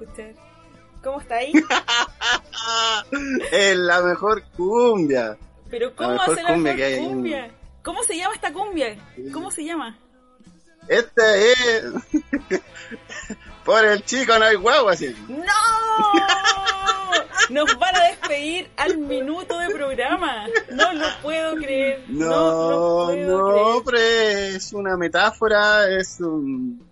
Escuchar? ¿Cómo está ahí? es la mejor cumbia. Pero ¿cómo mejor hace la cumbia mejor que en- cumbia? ¿Cómo se llama esta cumbia? ¿Cómo se llama? Este es. Por el chico no hay guagua, así. ¡No! Nos van a despedir al minuto de programa. No lo puedo creer. No, No, lo puedo no, creer. pero es una metáfora, es un,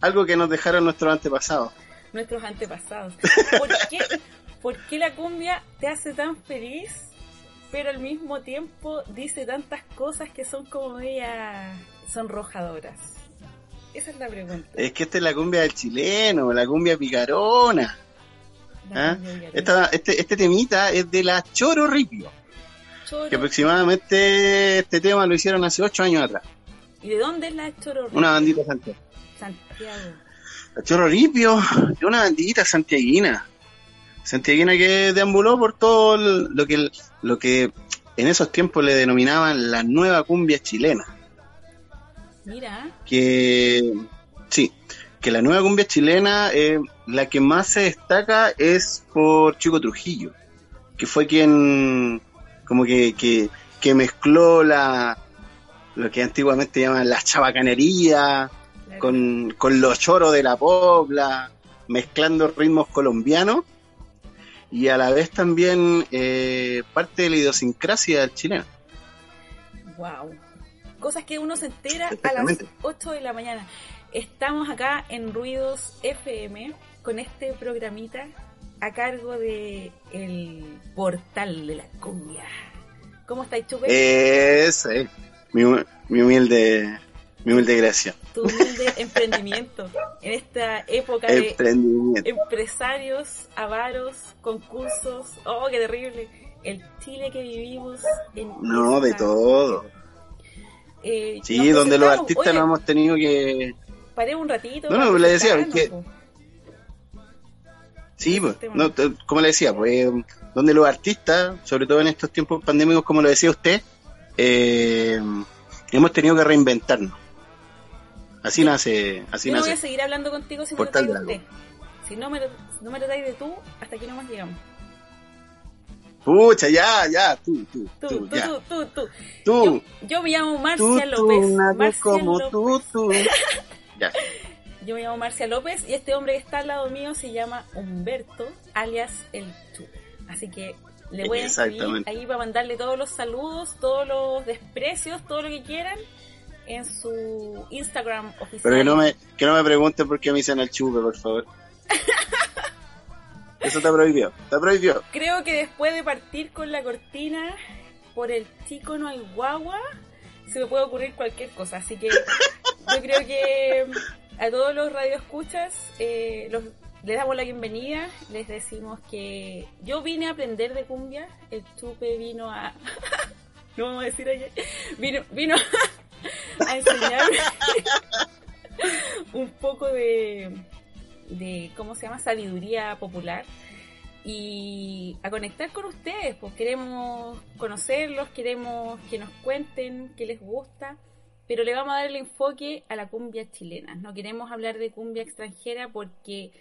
algo que nos dejaron nuestros antepasados. Nuestros antepasados. ¿Por qué, ¿Por qué la cumbia te hace tan feliz, pero al mismo tiempo dice tantas cosas que son como media sonrojadoras? Esa es la pregunta. Es que esta es la cumbia del chileno, la cumbia picarona. La ¿ah? cumbia. Esta, este, este temita es de la Choro Ripio, Choro. que aproximadamente este tema lo hicieron hace ocho años atrás. ¿Y de dónde es la Choro? Una bandita santiago. Santiago. Chorro Ripio es una bandita santiaguina. Santiaguina que deambuló por todo lo que, lo que en esos tiempos le denominaban la nueva cumbia chilena. Mira, Que sí, que la nueva cumbia chilena, eh, la que más se destaca es por Chico Trujillo, que fue quien como que, que, que mezcló la lo que antiguamente llaman la chabacanería. Con, con los choros de la pobla, mezclando ritmos colombianos y a la vez también eh, parte de la idiosincrasia del chileno. Wow. Cosas que uno se entera a las Exactamente. 8 de la mañana. Estamos acá en Ruidos FM con este programita a cargo de el portal de la cumbia. ¿Cómo estáis, Chupe? Esa es mi humilde mi humilde gracia. Tu humilde emprendimiento en esta época de empresarios, avaros, concursos. Oh, qué terrible. El Chile que vivimos en No, de todo. Eh, Sí, donde los artistas no hemos tenido que... Paré un ratito. No, no, le decía, que-. Sí, pues, no, como le decía, pues donde los artistas, sobre todo en estos tiempos pandémicos, como lo decía usted, eh, hemos tenido que reinventarnos. Así nace, así Yo no voy a seguir hablando contigo si me Portal tratáis de usted. Si no me, no me tratáis de tú, hasta aquí nomás llegamos. Pucha, ya, ya, tú, tú, Tú, tú, tú, ya. tú, tú, tú. Tú, Yo, yo me llamo Marcia tú, López. nadie Marcia como López. tú, tú. Ya. Yo me llamo Marcia López y este hombre que está al lado mío se llama Humberto, alias el Chupe. Así que le voy a escribir ahí para mandarle todos los saludos, todos los desprecios, todo lo que quieran en su Instagram oficial. Pero que no me, que no me pregunten por qué me dicen el chupe, por favor. Eso está prohibido, está prohibido. Creo que después de partir con la cortina por el chico no hay guagua, se me puede ocurrir cualquier cosa. Así que yo creo que a todos los radioescuchas eh, los, les damos la bienvenida. Les decimos que yo vine a aprender de cumbia. El chupe vino a. no vamos a decir ayer. Vino, vino a enseñarme un poco de, de. ¿Cómo se llama? Sabiduría popular y a conectar con ustedes, pues queremos conocerlos, queremos que nos cuenten qué les gusta pero le vamos a dar el enfoque a la cumbia chilena. No queremos hablar de cumbia extranjera porque,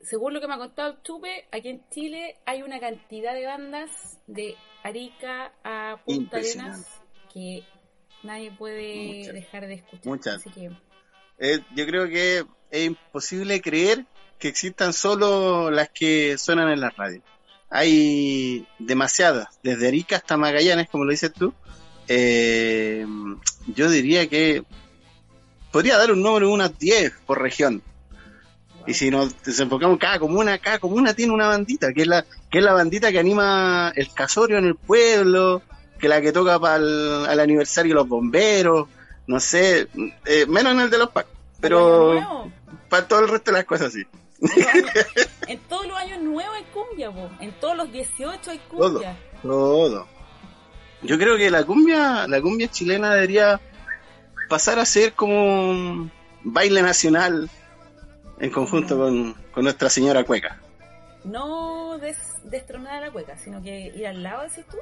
según lo que me ha contado el Chupe, aquí en Chile hay una cantidad de bandas de Arica a Punta. Arenas que nadie puede Muchas. dejar de escuchar. Muchas. Así que, Eh, yo creo que es imposible creer que existan solo las que suenan en la radio. Hay demasiadas, desde Arica hasta Magallanes, como lo dices tú. Eh, yo diría que podría dar un número de unas 10 por región. Y si nos desenfocamos cada comuna, cada comuna tiene una bandita, que es la, que es la bandita que anima el casorio en el pueblo, que la que toca para el aniversario de los bomberos, no sé, eh, menos en el de los pacos, pero para todo el resto de las cosas sí. Años- en todos los años nuevos hay cumbia, po. en todos los 18 hay cumbia. Todo. Yo creo que la cumbia, la cumbia chilena debería pasar a ser como un baile nacional en conjunto con, con Nuestra Señora Cueca. No des- destronar a la cueca, sino que ir al lado, decís tú.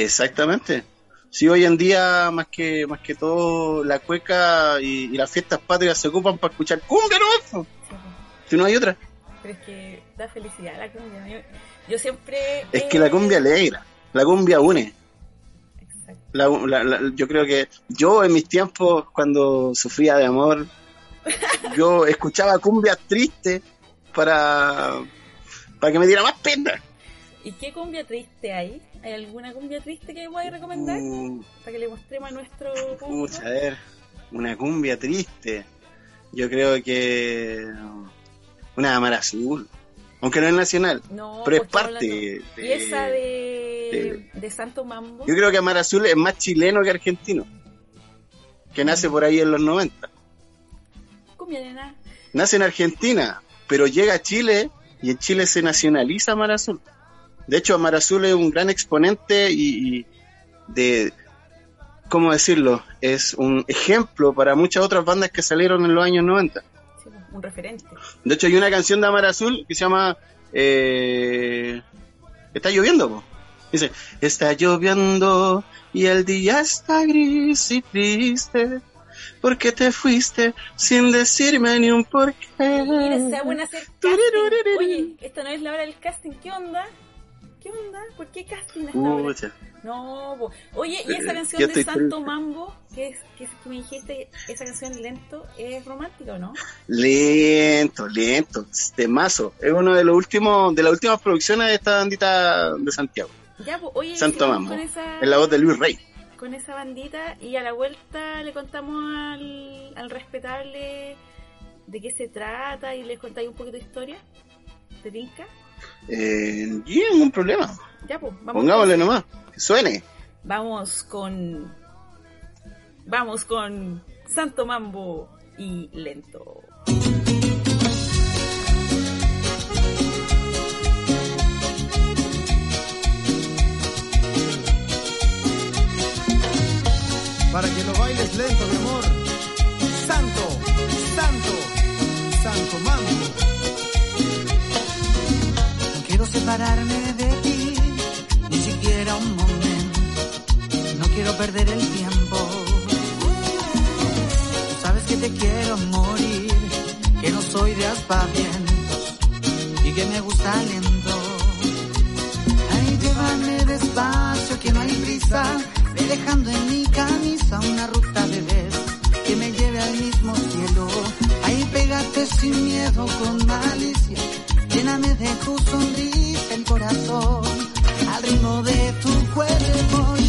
Exactamente. Sí, hoy en día, más que, más que todo, la cueca y, y las fiestas patrias se ocupan para escuchar cumbia, ¿no? Sí, po. Si no hay otra. Pero es que da felicidad la cumbia. Yo, yo siempre. Es que la cumbia alegra, la cumbia une. Exacto. La- la- la- yo creo que yo en mis tiempos, cuando sufría de amor, yo escuchaba cumbia triste para, para que me diera más pena. ¿Y qué cumbia triste hay? ¿Hay alguna cumbia triste que puedas recomendar? Mm, Para que le mostremos a nuestro público. a ver, una cumbia triste. Yo creo que una Amar Azul, aunque no es nacional, No, pero es pues, estamos parte de- Y esa de, de Santo Mambo. Yo creo que Amar Azul es más chileno que argentino, que nace por ahí en los 90. Cumbia nena. nace en Argentina, pero llega a Chile y en Chile se nacionaliza Mar Azul. De hecho, Mar Azul es un gran exponente y, y de, ¿cómo decirlo? Es un ejemplo para muchas otras bandas que salieron en los años 90. Sí, un referente. De hecho, hay una canción de Amar Azul que se llama eh, Está lloviendo, po. Dice, está lloviendo y el día está gris y triste. porque te fuiste sin decirme ni un porqué? Mira, sea buena hacer casting. Oye, esta no es la hora del casting. ¿Qué onda? ¿Qué onda? ¿Por qué casting hasta ahora? No, po. oye, y esa Eh, canción de Santo triste. Mambo, que es que, que me dijiste, esa canción lento, ¿es romántica o no? Lento, lento, temazo. Es uno de los últimos, de las últimas producciones de esta bandita de Santiago. Ya, pues, oye, Santo Mambo. con esa, Es la voz de Luis Rey. con esa bandita y a la vuelta le contamos al, al respetable de qué se trata y les contáis un poquito de historia. ¿Te tinca? Eh, y ningún problema. Ya, pues, vamos. Pongámosle nomás. Que suene. Vamos con. Vamos con Santo Mambo y Lento. para que lo bailes lento, mi amor. Santo, santo, santo mambo. Separarme de ti, ni siquiera un momento. No quiero perder el tiempo. Sabes que te quiero morir, que no soy de aspavientos y que me gusta lento. Ay, llévame despacio, que no hay prisa, ve dejando en mi camisa una ruta de vez que me lleve al mismo cielo. Ahí pégate sin miedo con malicia, lléname de tu sonrisa el corazón, al ritmo de tu cuerpo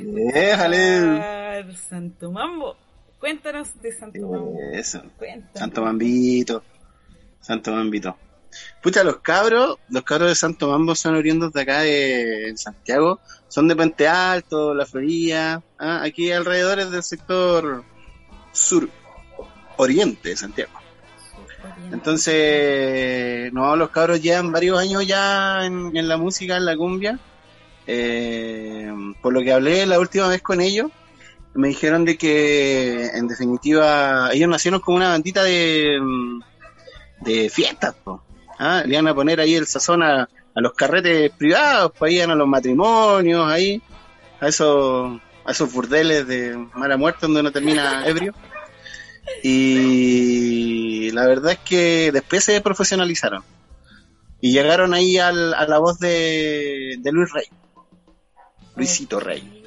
Déjale. Santo Mambo. Cuéntanos de Santo Mambo. Eso. Cuéntanos. Santo Mambito. Santo Mambito. Pucha, los cabros, los cabros de Santo Mambo son oriundos de acá de Santiago. Son de Puente Alto, La Florida, ah, aquí alrededores del sector sur, oriente de Santiago. Entonces, no, los cabros llevan varios años ya en, en la música, en la cumbia. Eh, por lo que hablé la última vez con ellos, me dijeron de que, en definitiva, ellos nacieron como una bandita de, mm, de fiestas. Ah, Le iban a poner ahí el sazón a, a los carretes privados, pues iban a los matrimonios, ahí, a esos, a esos burdeles de mala muerte donde uno termina ebrio. Y la verdad es que después se profesionalizaron. Y llegaron ahí al- a la voz de, de Luis Rey. Luisito Rey.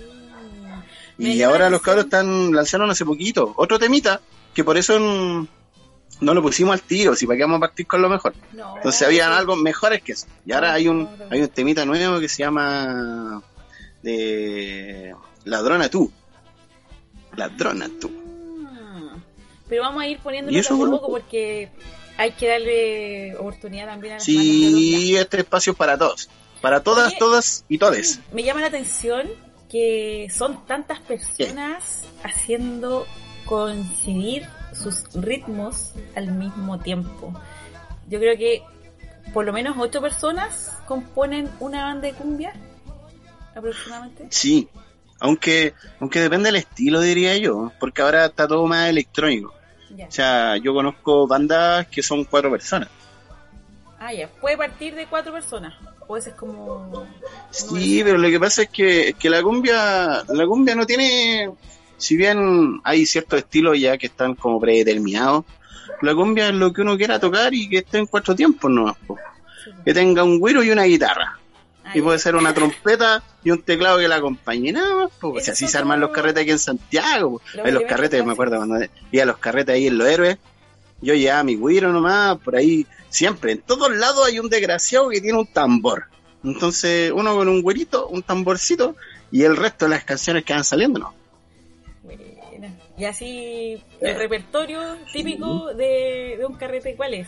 Y ahora los cabros están lanzaron hace poquito otro temita que por eso no lo pusimos al tiro, si para qué vamos a partir con lo mejor. No, Entonces habían algo mejores que eso. Y ahora hay un hay un temita nuevo que se llama de Ladrona tú. Ladrona tú. Ah, Pero vamos a ir poniéndolo poco a poco porque hay que darle oportunidad también a las Sí, este espacio es para todos. Para todas, Oye. todas y todes. Me llama la atención que son tantas personas haciendo coincidir sus ritmos al mismo tiempo. Yo creo que por lo menos ocho personas componen una banda de cumbia aproximadamente. Sí. Aunque, aunque depende del estilo, diría yo, porque ahora está todo más electrónico. Ya. O sea, yo conozco bandas que son cuatro personas. Ah, ya. Puede partir de cuatro personas. Ese es como... Sí, pero lo que pasa es que, que la cumbia, la cumbia no tiene, si bien hay ciertos estilos ya que están como predeterminados, la cumbia es lo que uno quiera tocar y que esté en cuatro tiempos nomás, po. que tenga un güiro y una guitarra. Ah, Y puede ser una trompeta y un teclado que la acompañe nada más, po. O sea, Esos así se arman los carretes aquí en Santiago. Los los carretes, me acuerdo cuando iba a los carretes ahí en Los Héroes, yo llevaba mi güiro nomás, por ahí, siempre, en todos lados hay un desgraciado que tiene un tambor. Entonces, uno con un güerito, un tamborcito, y el resto de las canciones que van saliendo, ¿no? Buena. Y así, el repertorio típico de, de un carrete, ¿cuál es?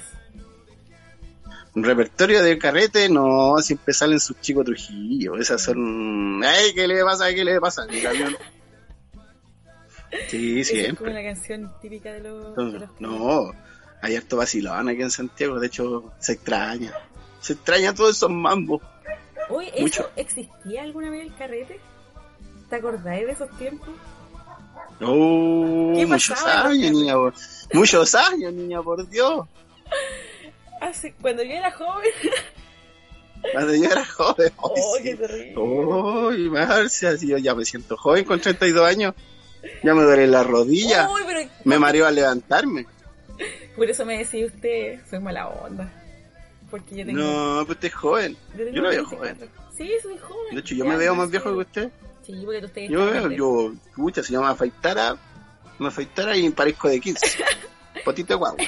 Un repertorio de carrete, no, siempre salen sus chicos Trujillo, esas son, ¡ay, qué le pasa, qué le pasa! Sí, es como siempre. la canción típica de los... de Entonces, los no, hay harto vacilón aquí en Santiago, de hecho, se extraña. Se extraña todos esos mambos. Oye, ¿eso existía alguna vez el carrete? ¿Te acordáis de esos tiempos? Oh, ¿Qué muchos años, niña, por... muchos años, niña, por Dios. Hace, cuando yo era joven. Cuando yo era joven. ¡Oh, Ay, qué sí. terrible! Marcia, yo ya me siento joven con 32 años. Ya me duele la rodilla. Uy, pero Me mareo al levantarme. Por eso me decía usted, soy mala onda. Porque yo tengo. No, pues usted es joven. yo, Yo lo veo 24. joven. Sí, soy joven. De hecho, yo Ya, me veo más viejo que usted. Sí, porque usted Yo está veo, yo, escucha, si yo me afeitara, me afeitara y parezco de 15. Potito de guagua.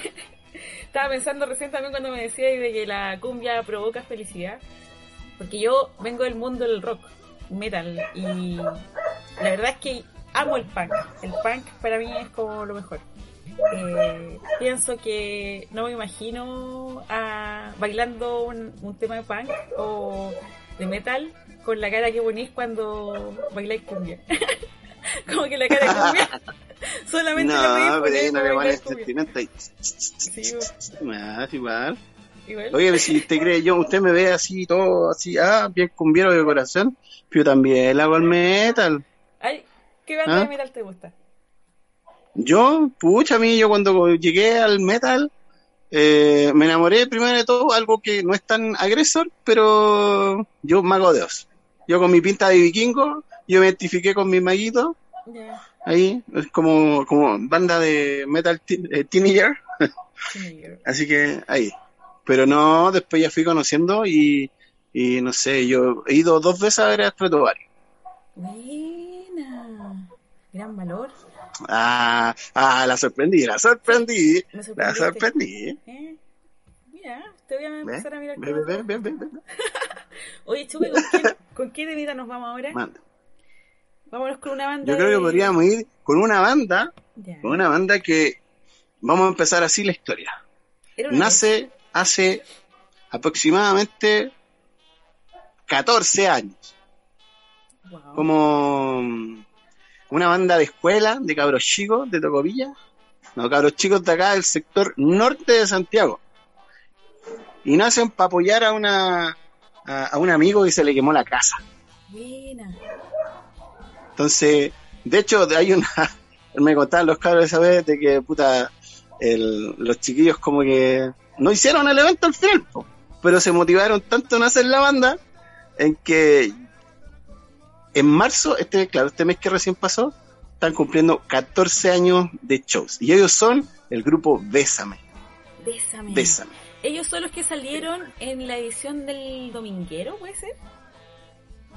Estaba pensando recién también cuando me decía de que la cumbia provoca felicidad. Porque yo vengo del mundo del rock, metal, y la verdad es que amo el punk. El punk para mí es como lo mejor. Eh, pienso que no me imagino a, bailando un, un tema de punk o de metal con la cara que ponís cuando bailáis cumbia. como que la cara de cumbia solamente No, pero ahí no le pones cumbia. sentimiento ahí. Sí, Más igual. igual. Oye, si usted cree, yo, usted me ve así, todo así, ah, bien cumbiero de corazón, pero también le hago el metal. Ay, ¿Qué banda ¿Ah? de metal te gusta? Yo, pucha, a mí, yo cuando llegué al metal, eh, me enamoré primero de todo, algo que no es tan agresor, pero yo mago de Oz. Yo con mi pinta de vikingo, yo me identifiqué con mi maguito, ahí, es como, como banda de metal eh, teenager, Teenager. así que ahí. Pero no, después ya fui conociendo y, y no sé, yo he ido dos veces a ver a Stratovarius. Gran valor. Ah, ah, la sorprendí, la sorprendí, la sorprendí. ¿Eh? Mira, te voy a Ve, empezar a mirar ve, con ve, otro ve, ojo. ve, ve, ve. Oye, Chupe, ¿con qué, ¿con qué temita nos vamos ahora? Manda. Vámonos con una banda Yo creo de- que podríamos ir con una banda, Ya. con una banda que vamos a empezar así la historia. Nace hace aproximadamente 14 años. Wow. como una banda de escuela de cabros chicos de Tocopilla, no, cabros chicos de acá del sector norte de Santiago. Y nacen para apoyar a una a, a un amigo que se le quemó la casa. Buena. Entonces, de hecho, hay una. Me contaban los cabros esa vez de que, puta, el- los chiquillos como que no hicieron el evento al final, po, pero se motivaron tanto en hacer la banda en que en marzo, este, claro, este mes que recién pasó, están cumpliendo 14 años de shows. Y ellos son el grupo Bésame. Bésame. Bésame. Ellos son los que salieron en la edición del Dominguero, ¿puede ser?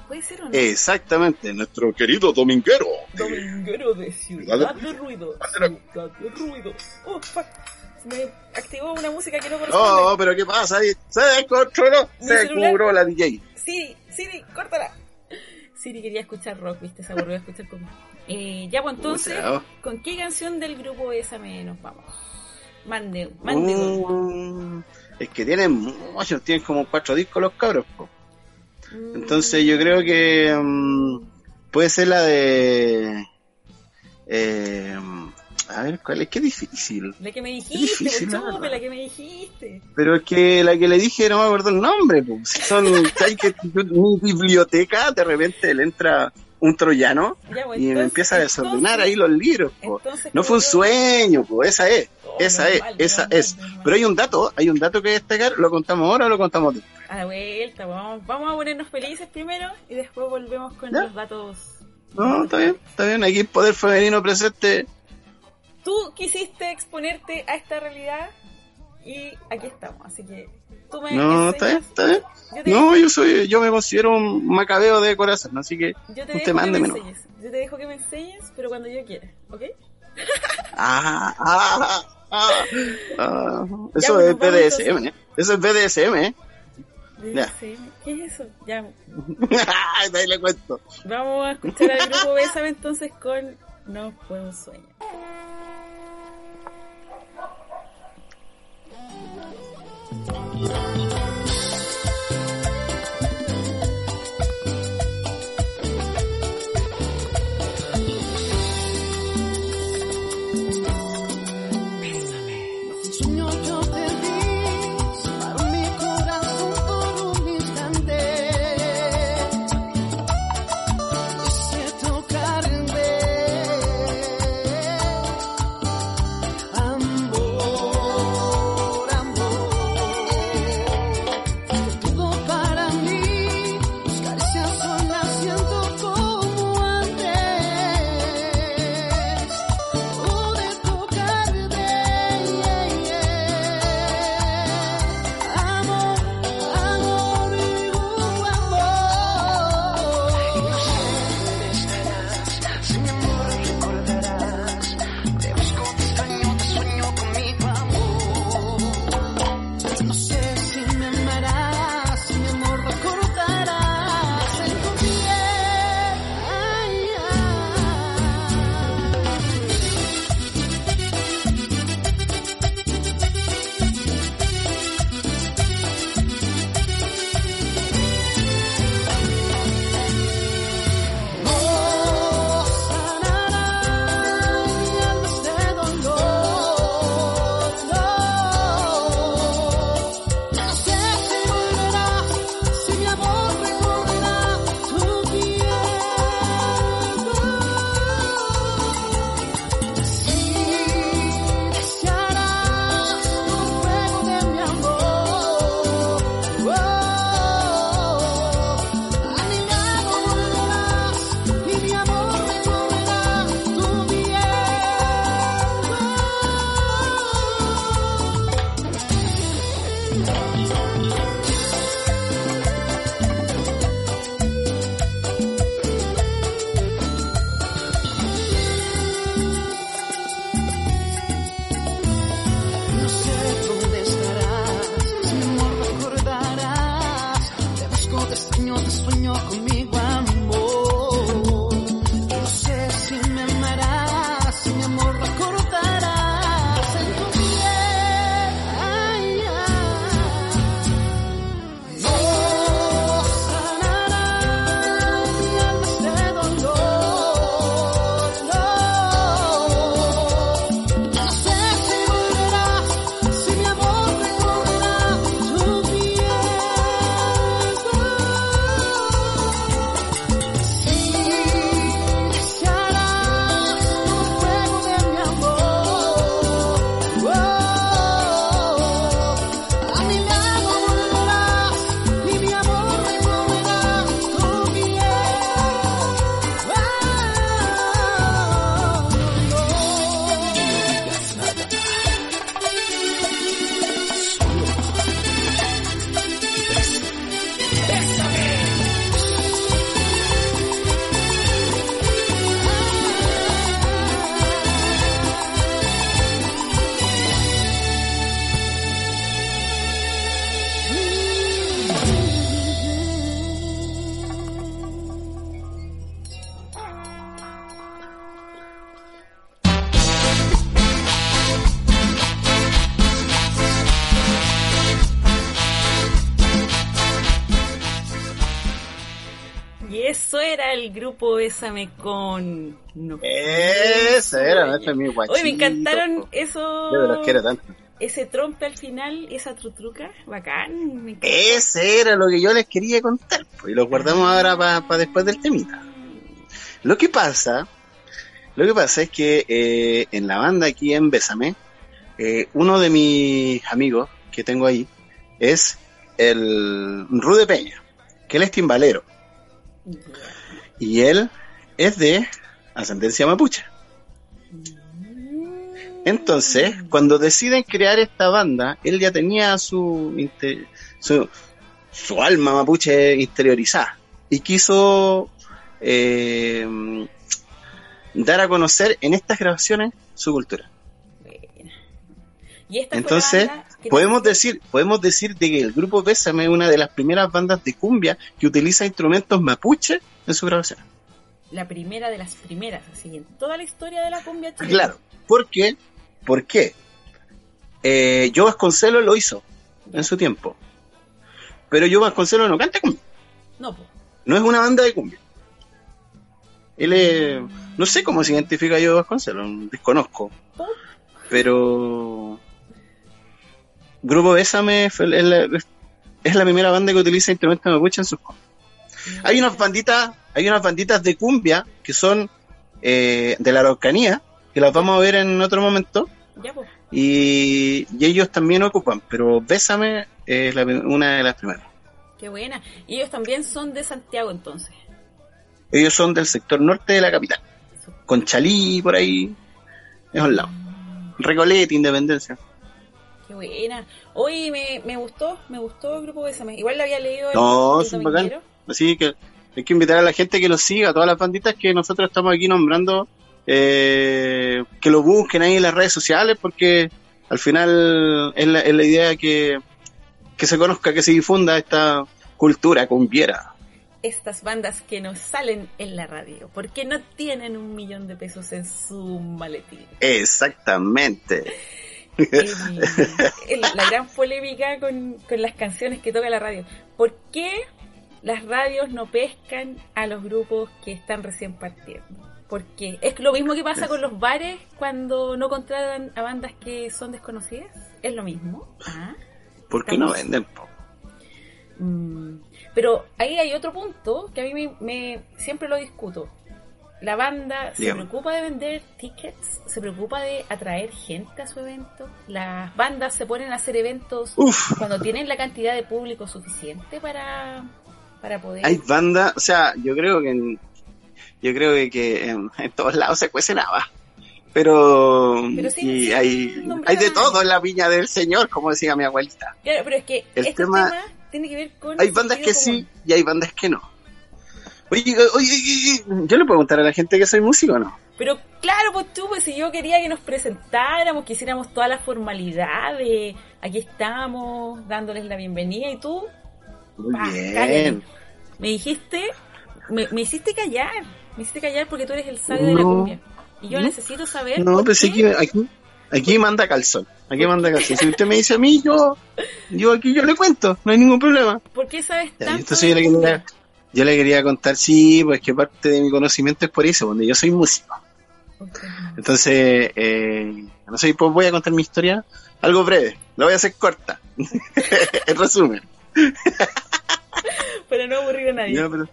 ¿Puede ser o no? Exactamente, nuestro querido Dominguero. Dominguero de Ciudad de Ruido. Ciudad de Ruido. Oh, fuck. Me activó una música que no corresponde. Oh, pero ¿qué pasa? Se descontroló, se cubró la DJ. Siri, Siri, córtala. Siri quería escuchar rock, viste, se aburrió de escuchar conmigo. Eh, ya, pues entonces. ¿con qué canción del grupo Bésame nos vamos? Mande, mande. Mm, es que tienen muchos, tienen como cuatro discos los cabros. po. Mm, Entonces yo creo que mm, puede ser la de... eh, a ver, ¿cuál es? Qué difícil. La que me dijiste, difícil, pues, la verdad. la que me dijiste. Pero es que la que le dije no me acuerdo el nombre. Si Son, que mi biblioteca, de repente le entra un troyano Ya, pues, y me entonces- empieza a desordenar entonces- ahí los libros. entonces, No fue un sueño, po. esa es. Oh, Esa es, esa es. Pero hay un dato, hay un dato que destacar, ¿lo contamos ahora o lo contamos después? A la vuelta, vamos, vamos a ponernos felices primero y después volvemos con Ya. los datos. No, está bien, está bien. Aquí Poder Femenino presente. Tú quisiste exponerte a esta realidad y aquí estamos, así que tú me No, está bien, está bien. Yo te, No, yo soy, yo me considero un macabeo de corazón, así que yo te usted dejo que me mándeme. Yo te dejo que me enseñes, pero cuando yo quiera, ¿ok? Ah, ah, ah, ah. Ya, Eso pues, es vamos BDSM, ¿eh? Eso es BDSM, ¿eh? Ya. ¿Qué es eso? Ya, ahí le cuento. vamos a escuchar al grupo Bésame entonces con No fue un. Sueño Thank you. Era el grupo Bésame con... No, Esa era, ese es mi guachito. Hoy me encantaron eso... Yo los quiero tanto. Ese trompe al final y esa trutruca, bacán. Me. Ese era lo que yo les quería contar. pues, y lo guardamos ahora para después del temita. Lo que pasa, lo que pasa es que eh, en la banda aquí en Bésame, eh, uno de mis amigos que tengo ahí es el Rude Peña, que él es timbalero. Y él es de ascendencia mapuche. Entonces, cuando deciden crear esta banda, él ya tenía su, su, su alma mapuche interiorizada y quiso eh, dar a conocer en estas grabaciones su cultura. Y esta fue la Entonces, banda podemos decir, podemos decir de que el grupo Pésame es una de las primeras bandas de cumbia que utiliza instrumentos mapuche en su grabación. la primera de las primeras, así en toda la historia de la cumbia chilena. Claro, ¿por qué? ¿Por qué? Eh, Joe Vasconcelos lo hizo en su tiempo. Pero Joe Vasconcelos no canta cumbia. No, pues. No es una banda de cumbia. Él es... No sé cómo se identifica Joe Vasconcelos, desconozco. Pero... Grupo Bésame es la, es la primera banda que utiliza instrumentos mapuche en sus. Hay unas banditas, hay unas banditas de cumbia que son eh, de la Araucanía, que las vamos a ver en otro momento, Ya, pues. y, y ellos también ocupan, pero Bésame es la una de las primeras. Qué buena. Y ellos también son de Santiago entonces. Ellos son del sector norte de la capital, con Chalí por ahí, es un lado. Recoleta, Independencia. Qué buena. Hoy me, me gustó, me gustó el grupo Bésame. Igual lo había leído el, No, el son bacán. Así que hay que invitar a la gente que los siga, a todas las banditas que nosotros estamos aquí nombrando, eh, que lo busquen ahí en las redes sociales, porque al final es la, es la idea que, que se conozca, que se difunda esta cultura cumbiera. Estas bandas que nos salen en la radio, porque no tienen un millón de pesos en su maletín. Exactamente. El- el- la gran polémica con, con las canciones que toca la radio. ¿Por qué las radios no pescan a los grupos que están recién partiendo? Porque es lo mismo que pasa con los bares cuando no contratan a bandas que son desconocidas. Es lo mismo. Ah. ¿Por qué no venden? Mm, Pero ahí hay otro punto que a mí me, me- siempre lo discuto. La banda se preocupa de vender tickets, se preocupa de atraer gente a su evento. Las bandas se ponen a hacer eventos Uf. cuando tienen la cantidad de público suficiente para, para poder. Hay bandas, o sea, yo creo que en, yo creo que, que en, en todos lados se cuece nada. Pero, y hay, hay de todo en la viña del señor, como decía mi abuelita. Claro, pero es que El este tema- tema, tiene que ver con. Hay bandas que sí y hay bandas que no. Oye, oye, oye, yo le puedo contar a la gente que soy músico o no. Pero claro, pues tú, pues si yo quería que nos presentáramos, que hiciéramos toda la formalidad de aquí estamos, dándoles la bienvenida y tú Muy bien. cállate. me dijiste, me, me hiciste callar, me hiciste callar porque tú eres el sabio de la cumbia. Y yo No. necesito saber. No, pues qué. aquí, aquí, aquí manda calzón. Aquí manda calzón. Si usted me dice a mí, yo, yo aquí yo le cuento, no hay ningún problema. ¿Por qué sabes Ya, tanto? entonces yo le, quería, contar, sí, pues que parte de mi conocimiento es por eso, donde yo soy músico. Entonces, eh, no sé, pues voy a contar mi historia, algo breve, la voy a hacer corta. en resumen. Para no aburrir a nadie. Ya, pero-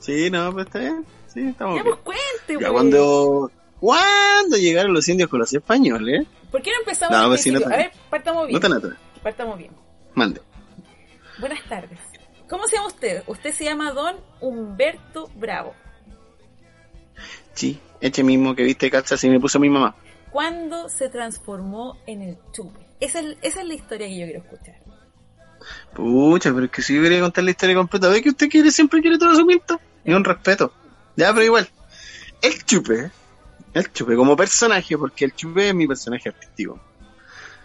Sí, no, pues está bien. Sí, estamos Ya, bien. pues cuente, Ya pues. cuando, cuando llegaron los indios con los españoles, ¿Por qué no empezamos No, pues sí, no A ver, partamos bien. no tan atrás, Partamos bien. mande. Buenas tardes. ¿Cómo se llama usted? Usted se llama Don Humberto Bravo. Sí, este mismo que viste calza así me puso mi mamá. ¿Cuándo se transformó en el chupe? Esa es, esa es la historia que yo quiero escuchar. Pucha, pero es que si yo quería contar la historia completa, ¿ve que usted quiere, siempre quiere todo su cuento? Y un respeto. Ya, pero igual. El chupe, el chupe como personaje, porque el chupe es mi personaje artístico.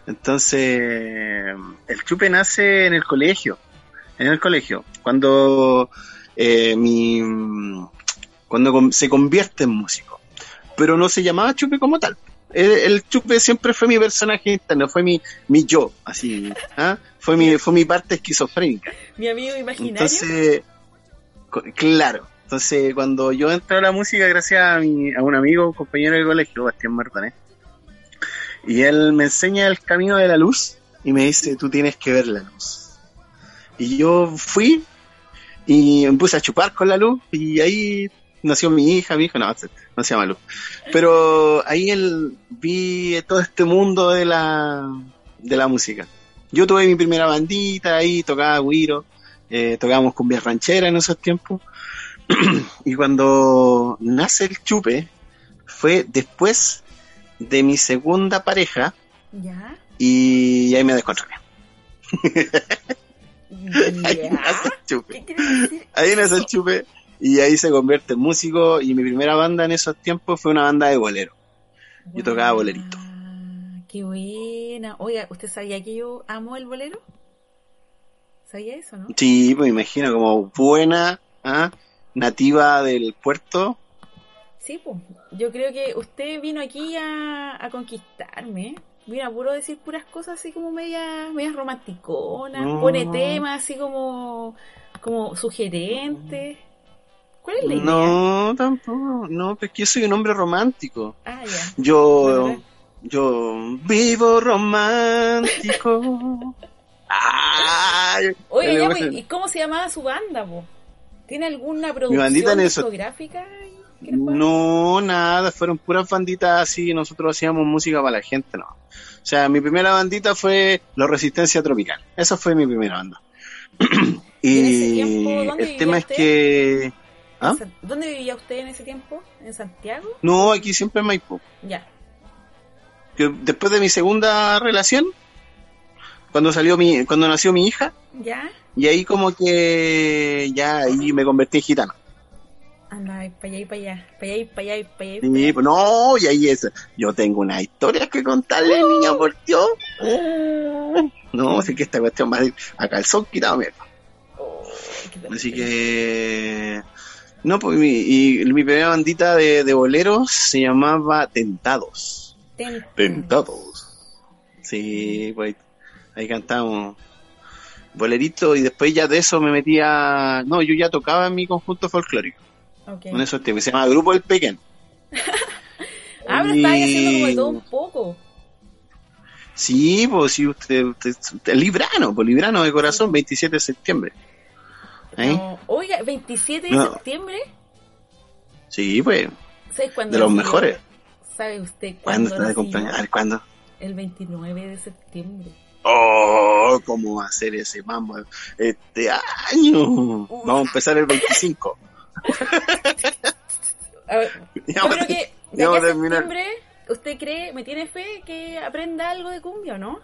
Entonces, el chupe nace en el colegio. En el colegio. Cuando eh, mi. Cuando se convierte en músico. Pero no se llamaba chupe como tal. El, el chupe siempre fue mi personaje interno, fue mi, mi yo, así. ¿ah? Fue mi, fue mi parte esquizofrénica. Mi amigo imaginario. Entonces, claro, Entonces, cuando yo entré a la música, gracias a, mi, a un amigo, compañero de colegio, Bastián Martínez, y él me enseña el camino de la luz y me dice, tú tienes que ver la luz. Y yo fui y me puse a chupar con la luz y ahí nació mi hija, mi hijo, no, no se llama Luz. Pero ahí él vi todo este mundo de la, de la música. Yo tuve mi primera bandita ahí, tocaba guiro, eh, tocábamos cumbia ranchera en esos tiempos. y cuando nace el chupe, fue después de mi segunda pareja ¿Ya? y ahí me descontrolé. Ahí. Ahí nace el chupe y ahí se convierte en músico y mi primera banda en esos tiempos fue una banda de bolero. Yo tocaba bolerito. Ah, Qué buena. Oiga, ¿usted sabía que yo amo el bolero? ¿Sabía eso, no? Sí, pues me imagino como buena, ¿ah? nativa del puerto. Sí, pues. Yo creo que usted vino aquí a, a conquistarme. Vino a puro decir puras cosas así como medias, medias romanticonas. No. Pone temas así como, como sugerentes. ¿Cuál es la idea? No, tampoco. No, pues que yo soy un hombre romántico. Ah, ya. Yo, yo vivo romántico. Ay, Oye, ya, pues, ¿y cómo se llamaba su banda, po? ¿Tiene alguna producción eso- No, nada, fueron puras banditas así, nosotros hacíamos música para la gente, no. O sea, mi primera bandita fue La Resistencia Tropical, esa fue mi primera banda. ¿Y tiempo el tema es que... ¿Ah? ¿En San- ¿Dónde vivía usted en ese tiempo? ¿En Santiago? No, aquí siempre en Maipú. Ya. Yo, después de mi segunda relación, cuando salió mi, cuando nació mi hija, ¿Ya? y ahí como que ya ahí me convertí en gitano. Y para allá y para allá. Para allá y para allá y para allá. pues, no, y ahí es. Yo tengo una historia que contarle, niña, por Dios. No, así que esta cuestión va a ir a calzón quitado, mierda. Oh. Así que. No, pues mi, y mi primera bandita de, de boleros se llamaba Tentados. Ten- Tentados. Sí, pues ahí cantábamos bolerito y después ya de eso me metía. No, yo ya tocaba en mi conjunto folclórico. Ok. En esos tiempos. Se llama Grupo El Pequeño. Ah, pero estaba ahí haciendo como de todo un poco. Sí, pues sí, usted, usted, usted- librano, pues librano de corazón, 27 de septiembre. ¿Eh? No. Oiga, 27 de No. septiembre. Sí, pues, ¿Sabes cuándo de los yo? mejores. ¿Sabe usted ¿Cuándo cuándo está de cumpleaños? A ver, ¿cuándo? El 29 de septiembre. Oh, ¿cómo va a ser ese mambo este año? Vamos a empezar el 25. A ver, yo creo que de aquí a septiembre, ¿usted cree, me tiene fe que aprenda algo de cumbia o no?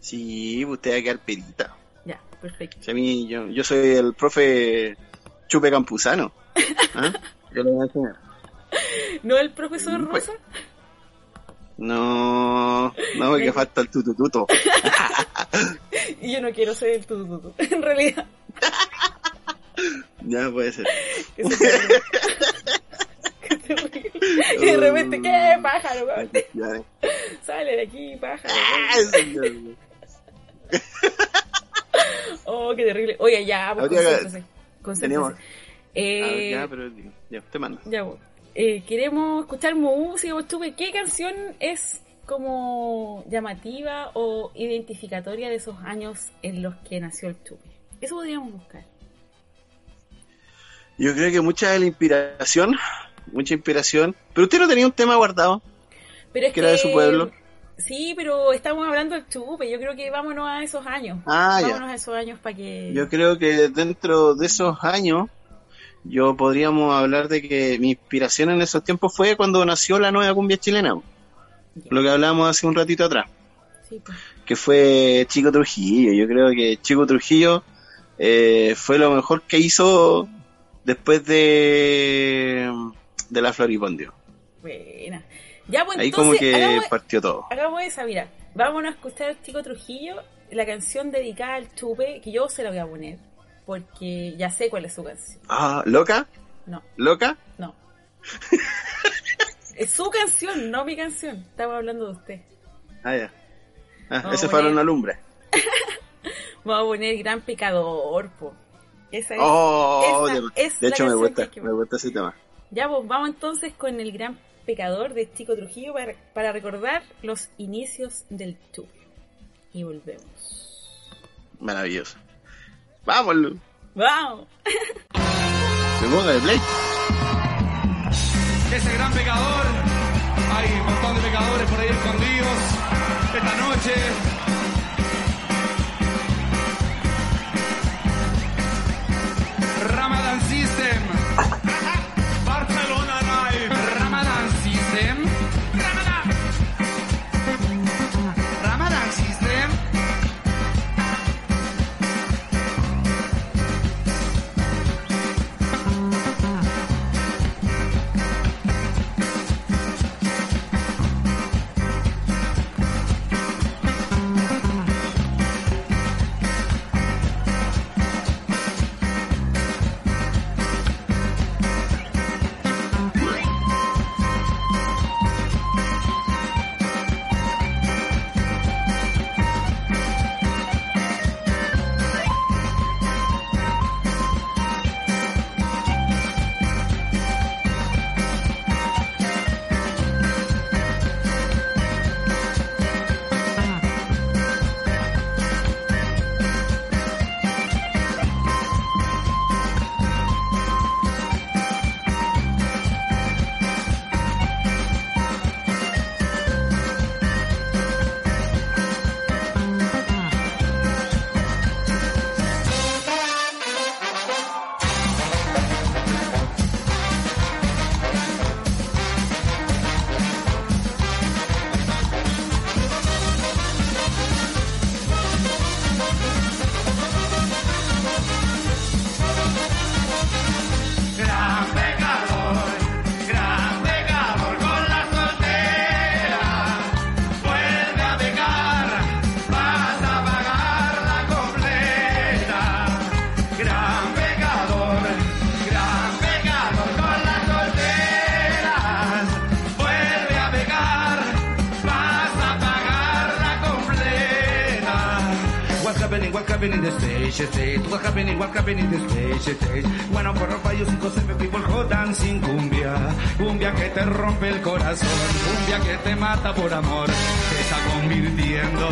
Sí, usted va a quedar perita. Ya, perfecto. Sea, a mí, yo, yo soy el profe Chupe Campuzano. ¿Ah? Yo le voy a enseñar. ¿No el profesor pues. Rosa? No, no, que falta el tutututo. Y yo no quiero ser el tutututu, en realidad. Ya puede ser. Qué terrible. Y de repente, ¿qué pájaro? weón? Ya, Sale de aquí, pájaro. Ah. Oh, qué terrible. Oye, ya, pues concéntrese. Concéntrese. Tenemos- Eh, ya, pero ya, te mando. Ya, pues. Eh, queremos escuchar música, Chupe. ¿Qué canción es como llamativa o identificatoria de esos años en los que nació el Chupe? Eso podríamos buscar. Yo creo que mucha de la inspiración, mucha inspiración. Pero usted no tenía un tema guardado. Pero es Que era de su pueblo. Sí, pero estamos hablando del Chupe. Yo creo que vámonos a esos años. Ah, ya. vámonos a esos años para que... Yo creo que dentro de esos años, yo podríamos hablar de que mi inspiración en esos tiempos fue cuando nació la nueva cumbia chilena. Lo que hablábamos hace un ratito atrás. Sí, pues. que fue Chico Trujillo. Yo creo que Chico Trujillo eh, fue lo mejor que hizo después de, de la Floripondio. Buena. Ya, pues Ahí entonces, como que hagamos, partió todo. hagamos esa, mira. Vámonos a escuchar al Chico Trujillo, la canción dedicada al Chupe, que yo se la voy a poner. Porque ya sé cuál es su canción. Ah, ¿loca? No, ¿Loca? no. es su canción, no mi canción. Estamos hablando de usted. Ah, ya. Ah, ese poner- no alumbra. Vamos a poner Gran Pecador, po. Esa es, oh, de, hecho me gusta, me gusta ese tema. Ya, pues vamos entonces con el gran pecador de Chico Trujillo para, recordar los inicios del tour. Y volvemos. Maravilloso. Vámonos. Vamos. Me pongo de play. Ese gran pecador. Hay un montón de pecadores por ahí escondidos. Esta noche System. stages. To what happening, what happening the stage, stage. One of our five, cinco, seven people go dancing cumbia. Cumbia que te rompe el corazón, cumbia que te mata por amor. Te está convirtiendo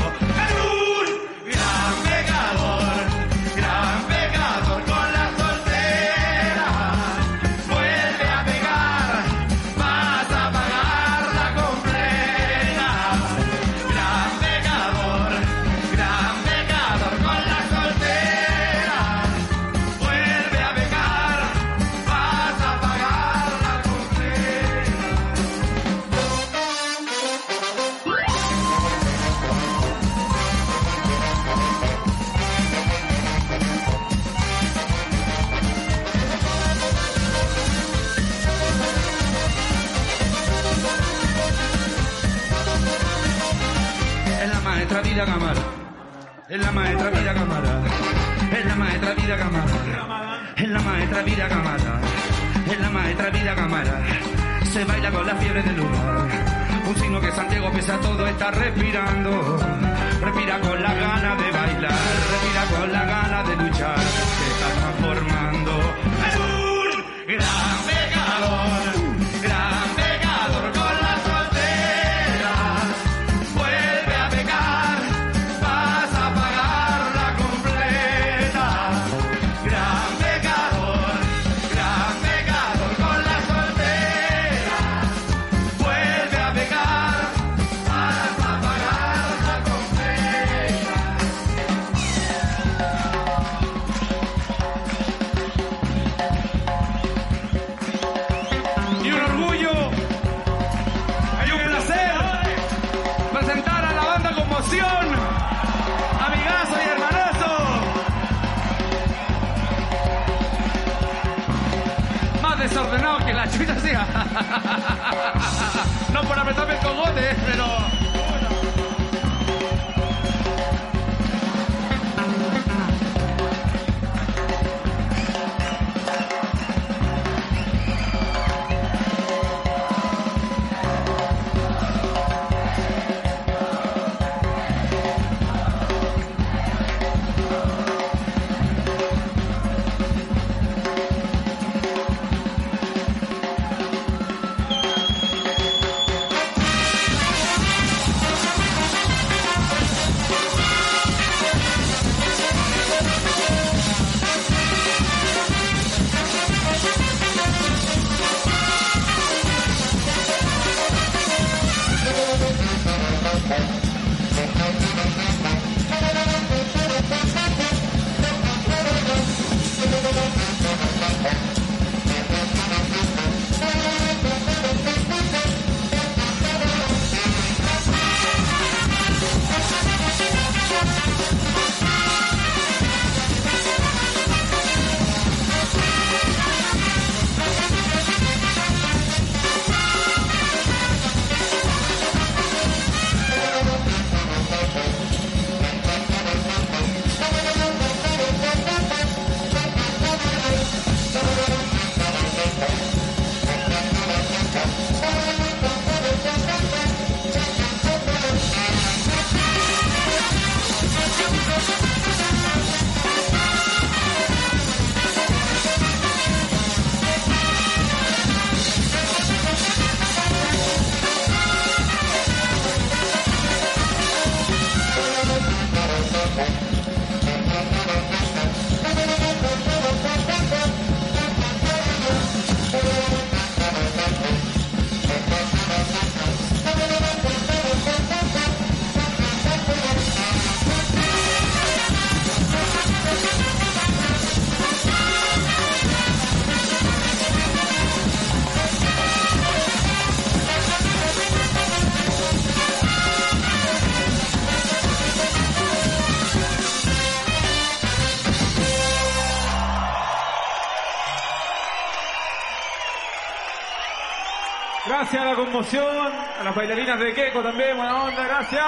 las bailarinas de Keiko también, buena onda, gracias.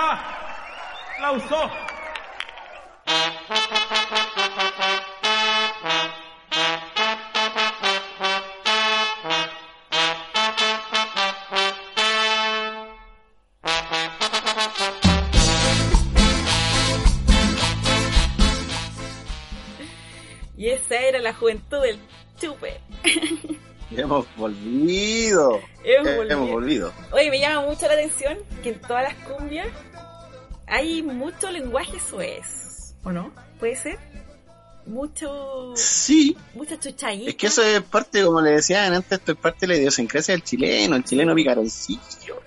Aplauso. Que en todas las cumbias hay mucho lenguaje suez, ¿o no? ¿Puede ser? Mucho... Sí, Mucha chuchadita. es que eso es parte, como le decían antes, esto es parte de la idiosincrasia del chileno, el chileno picaroncillo.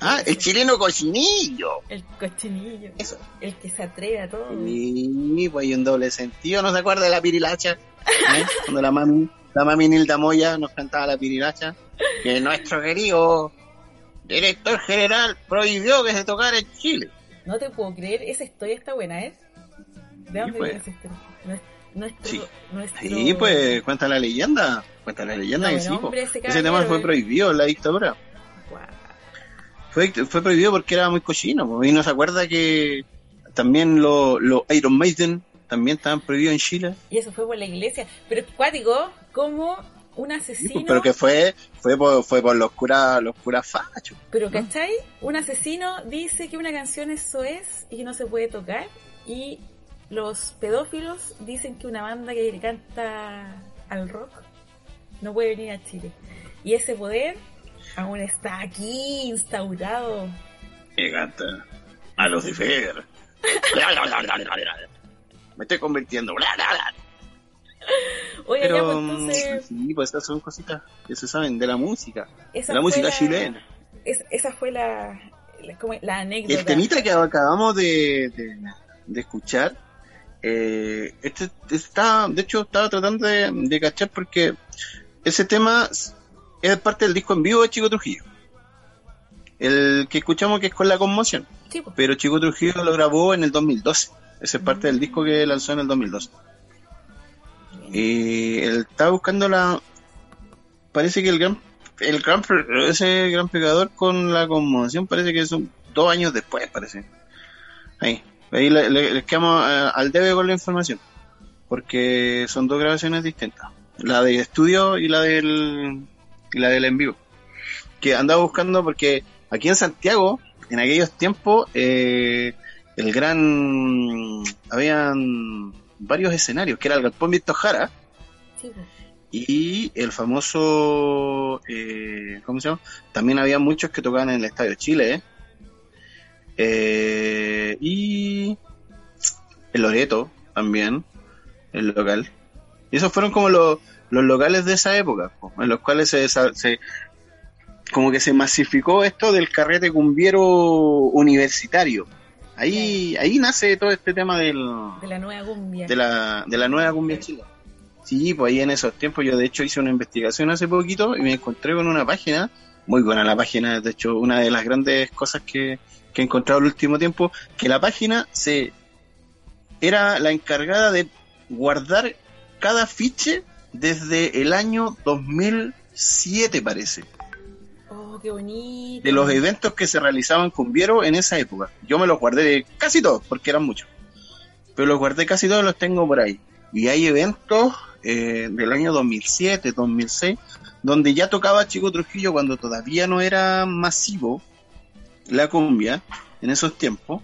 Ah, el chileno cochinillo. El cochinillo. Eso. El que se atreve a todo. Sí, pues hay un doble sentido, ¿no se acuerda de la pirilacha? ¿Eh? Cuando la mami, la mami Nilda Moya nos cantaba la pirilacha, que nuestro querido director general prohibió que se tocara en Chile. No te puedo creer, esa historia está buena, ¿eh? ¿De dónde pues. viene esa historia? Nues- Nuestro, Sí. nuestro... Sí, pues cuenta la leyenda, cuenta la leyenda No, que sí, bueno, po. hombre, ese tema fue prohibido en la dictadura. Fue, fue prohibido porque era muy cochino, po. y no se acuerda que también los los Iron Maiden también estaban prohibidos en Chile. Y eso fue por la iglesia. Pero cuático, como un Sí, asesino... pues, pero que fue fue por, fue por los curas los curas fachos. Pero, ¿cachai? Un asesino dice que una canción es soez y que no se puede tocar. Y los pedófilos dicen que una banda que canta al rock no puede venir a Chile. Y ese poder aún está aquí instaurado. Me encanta. A Lucifer. Me estoy convirtiendo. Oye, ya, Pero pues, mm, entonces, sí, pues esas son cositas que se saben de la música. esa De la música la- chilena. es- esa fue la, la, anécdota. El temita que acabamos de, de, de escuchar, eh, este está, de hecho, estaba tratando de, de cachar porque ese tema es parte del disco en vivo de Chico Trujillo. El que escuchamos que es con la conmoción. Sí, pues. Pero Chico Trujillo lo grabó en el 2012. Ese es parte del disco que lanzó en el 2012. Y él estaba buscando la. Parece que el gran. El gran ese gran pegador con la conmoción parece que son dos años después, parece. Ahí. Ahí le, quedamos eh, al debe con la información. Porque son dos grabaciones distintas. La de estudio y la del. Y la del en vivo. Que andaba buscando porque aquí en Santiago, en aquellos tiempos, eh, el gran. Habían varios escenarios, que era el Galpón Víctor Jara Sí, pues. y el famoso. Eh, ¿Cómo se llama? También había muchos que tocaban en el Estadio Chile, ¿eh? Y. El Loreto también, el local. Y esos fueron como los, los locales de esa época, po, en los cuales se, se, como que se masificó esto del carrete cumbiero universitario. Ahí, ahí nace todo este tema del, De la nueva cumbia. de la, de la nueva cumbia chilena. Sí, pues ahí en esos tiempos yo de hecho hice una investigación hace poquito y me encontré con una página, muy buena la página, de hecho una de las grandes cosas que, que he encontrado el último tiempo, que la página se era la encargada de guardar cada fiche desde el año 2007 parece, De los eventos que se realizaban con Viero en esa época. Yo me los guardé casi todos, porque eran muchos. Pero los guardé casi todos, los tengo por ahí. Y hay eventos eh, del año 2007, 2006, donde ya tocaba Chico Trujillo cuando todavía no era masivo la cumbia en esos tiempos.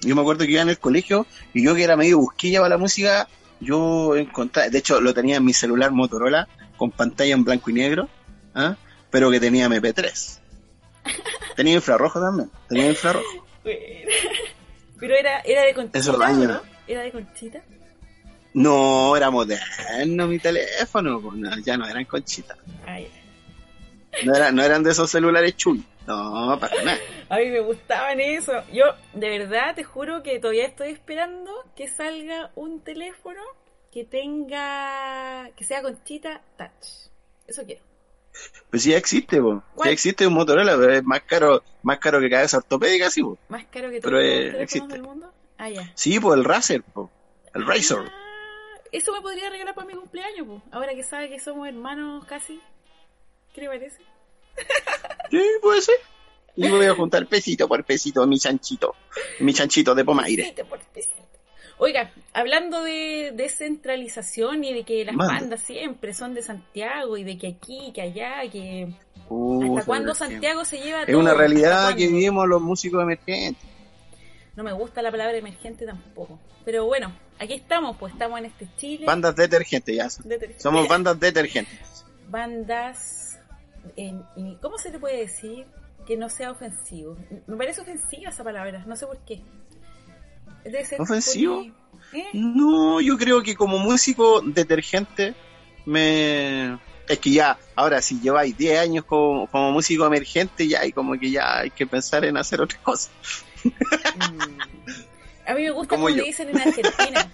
Yo me acuerdo que iba en el colegio y yo que era medio busquilla para la música, yo encontraba, de hecho lo tenía en mi celular Motorola con pantalla en blanco y negro, ¿ah? Pero que tenía MP3. Tenía infrarrojo también, tenía infrarrojo. Pero era, era de conchita, Esos ¿o años. ¿no? Era de conchita. No, era moderno mi teléfono, no, ya no eran conchitas. Ay, No, era- no eran de esos celulares chulos. No, para nada. a mí me gustaban eso. Yo, de verdad, te juro que todavía estoy esperando que salga un teléfono que tenga, que sea conchita touch. Eso quiero. Pues ya existe. Sí existe un Motorola, pero es más caro, más caro que cabeza ortopédica, sí, po. Más caro que Pero, todos los eh, teléfonos existe. del mundo. Ah, ya. Sí, pues el Razer, po. El Razor. Ah, eso me podría regalar para mi cumpleaños, po. Ahora que sabe que somos hermanos casi. ¿Qué le parece? Sí, puede ser. Y voy a juntar pesito por pesito mi chanchito. Mi chanchito de Pomaire. Pesito por pesito. Oiga, hablando de descentralización y de que las bandas siempre son de Santiago y de que aquí, que allá, que Uh, hasta cuándo Santiago se lleva Es todo? una ¿Hasta realidad que vivimos los músicos emergentes. No me gusta la palabra emergente tampoco. Pero bueno, aquí estamos, pues estamos en este Chile. Bandas detergentes, ya. Somos bandas detergentes. bandas. en- ¿Cómo se le puede decir que no sea ofensivo? Me parece ofensiva esa palabra, no sé por qué. ¿Ofensivo? ¿Eh? No, yo creo que como músico detergente me... Es que ya, ahora si lleváis 10 años como, como músico emergente, ya hay como que ya hay que pensar en hacer otra cosa. Mm. A mí me gusta Como le dicen en Argentina.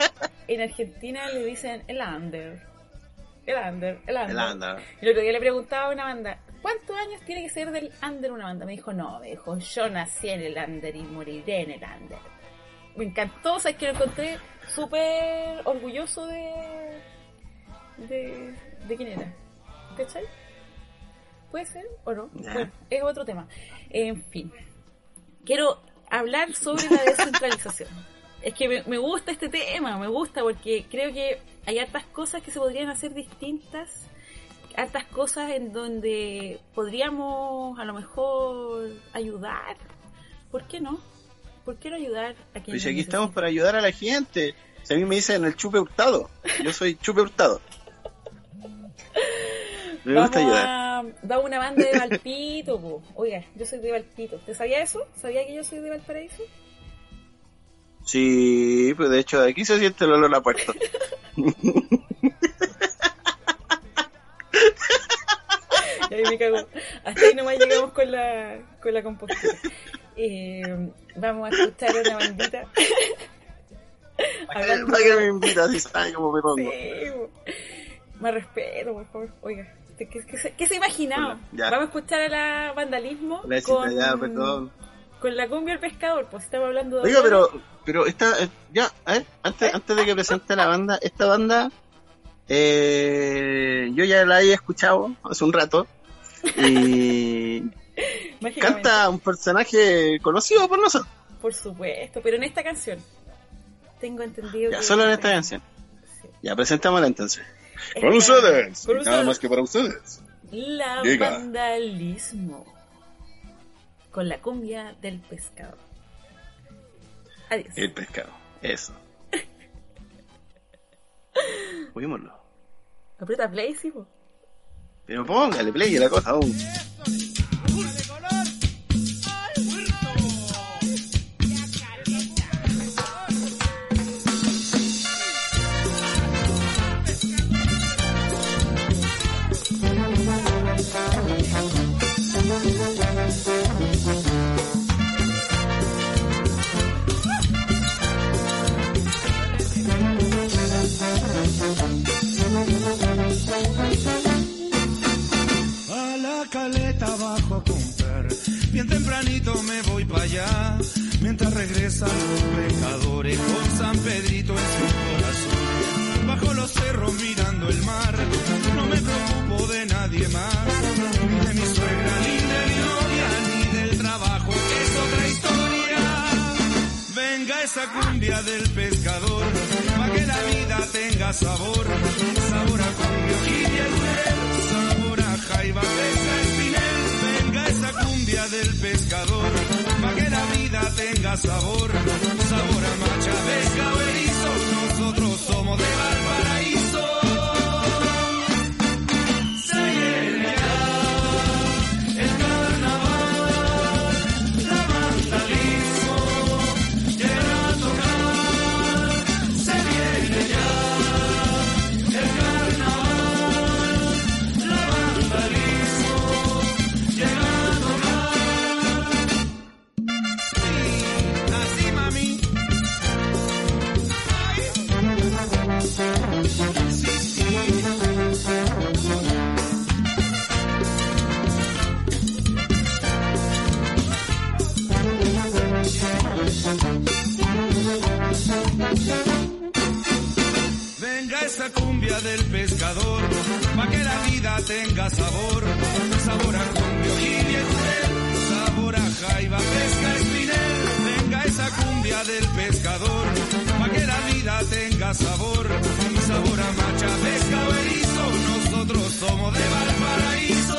En Argentina le dicen el under. El under, el under. El. Y el otro día le preguntaba a una banda, ¿cuántos años tiene que ser del under una banda? Me dijo, no, me dijo, yo nací en el under y moriré en el under. Me encantó, sabes que lo encontré súper orgulloso de, de... ¿De quién era? ¿Cachai? ¿Puede ser o no? Bueno, es otro tema. En fin. Quiero hablar sobre la descentralización. Es que me, me gusta este tema, me gusta porque creo que hay hartas cosas que se podrían hacer distintas, hartas cosas en donde podríamos a lo mejor ayudar. ¿Por qué no? ¿Por qué no ayudar a quien Pues aquí estamos para ayudar a la gente. Si a mí me dicen el chupe hurtado, yo soy chupe hurtado. Me gusta Vamos ayudar. a dar una banda de Valpito, po. Oiga, yo soy de Valpito. ¿Te sabía eso? ¿Sabía que yo soy de Valparaíso? Sí, pues de hecho de aquí se siente el olor a puerto. Y ahí me cago. Hasta ahí nomás llegamos con la, con la compostura. Eh, vamos a escuchar una bandita. ¿Para qué me invitas si sabes cómo me pongo? Sí. Más respeto, por favor. Oiga, ¿qué, qué, qué se, qué? Ya. Vamos a escuchar a la vandalismo La con, cita ya, perdón. con la cumbia del pescador, pues estamos hablando de... Oiga, pero, pero esta, eh, ya, a ver, antes, antes de que presente la banda, esta banda, eh, yo ya la había escuchado hace un rato y canta un personaje conocido por nosotros, Por supuesto, pero en esta canción. Tengo entendido ya, que... solo en esta canción. Sí. Ya, presentámosla entonces. Esta- Con ustedes, con nada ustedes. más que para ustedes. La vandalismo. Con la cumbia del pescado. Adiós. El pescado, eso. Oímoslo. Aprieta play, sí, po. Pero póngale play a la cosa aún. Regresan los pescadores con San Pedrito en su corazón. Bajo los cerros mirando el mar. No me preocupo de nadie más. Ni de mi suegra, ni de mi novia, ni del trabajo, es otra historia. Venga esa cumbia del pescador, pa' que la vida tenga sabor. Sabor a cumbia y el sabor a jaiba, espinel. Esa cumbia del pescador, pa' que la vida tenga sabor. Sabor a macha, pesca o erizo, nosotros somos de Valparaíso. Cumbia pescador, pa' que la vida tenga sabor, sabor a cumbio Kiwi Jurel, sabor a jaiba, pesca espinel, venga esa cumbia del pescador, pa' que la vida tenga sabor, y sabor a macha, pesca o erizo, nosotros somos de Valparaíso.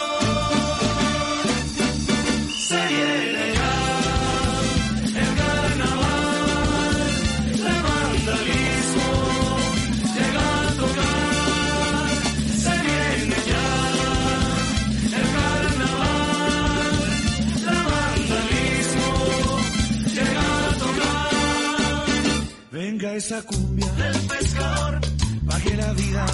Esa cumbia. Del pescador, que la vida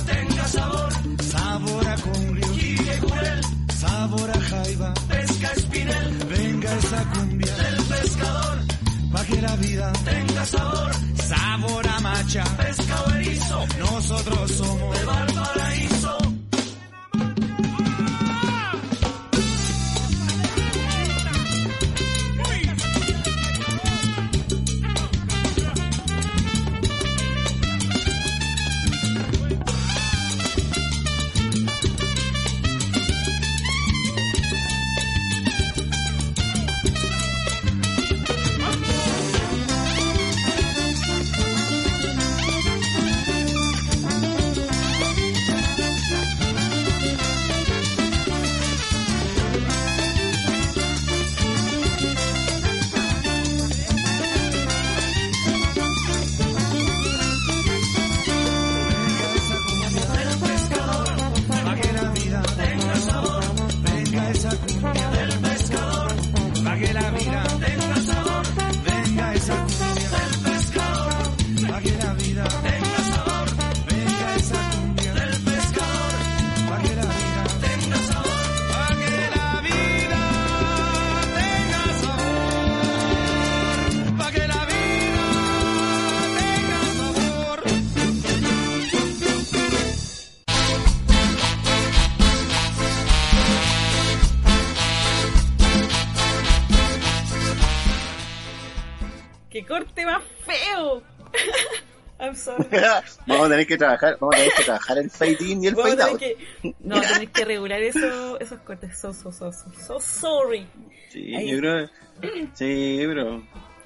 vamos a tener que trabajar, vamos a tener que trabajar el fade in y el fade out. que, no, tener que regular eso, esos cortes. So, so, so, so, so sorry. Sí, Ahí. yo creo. Sí.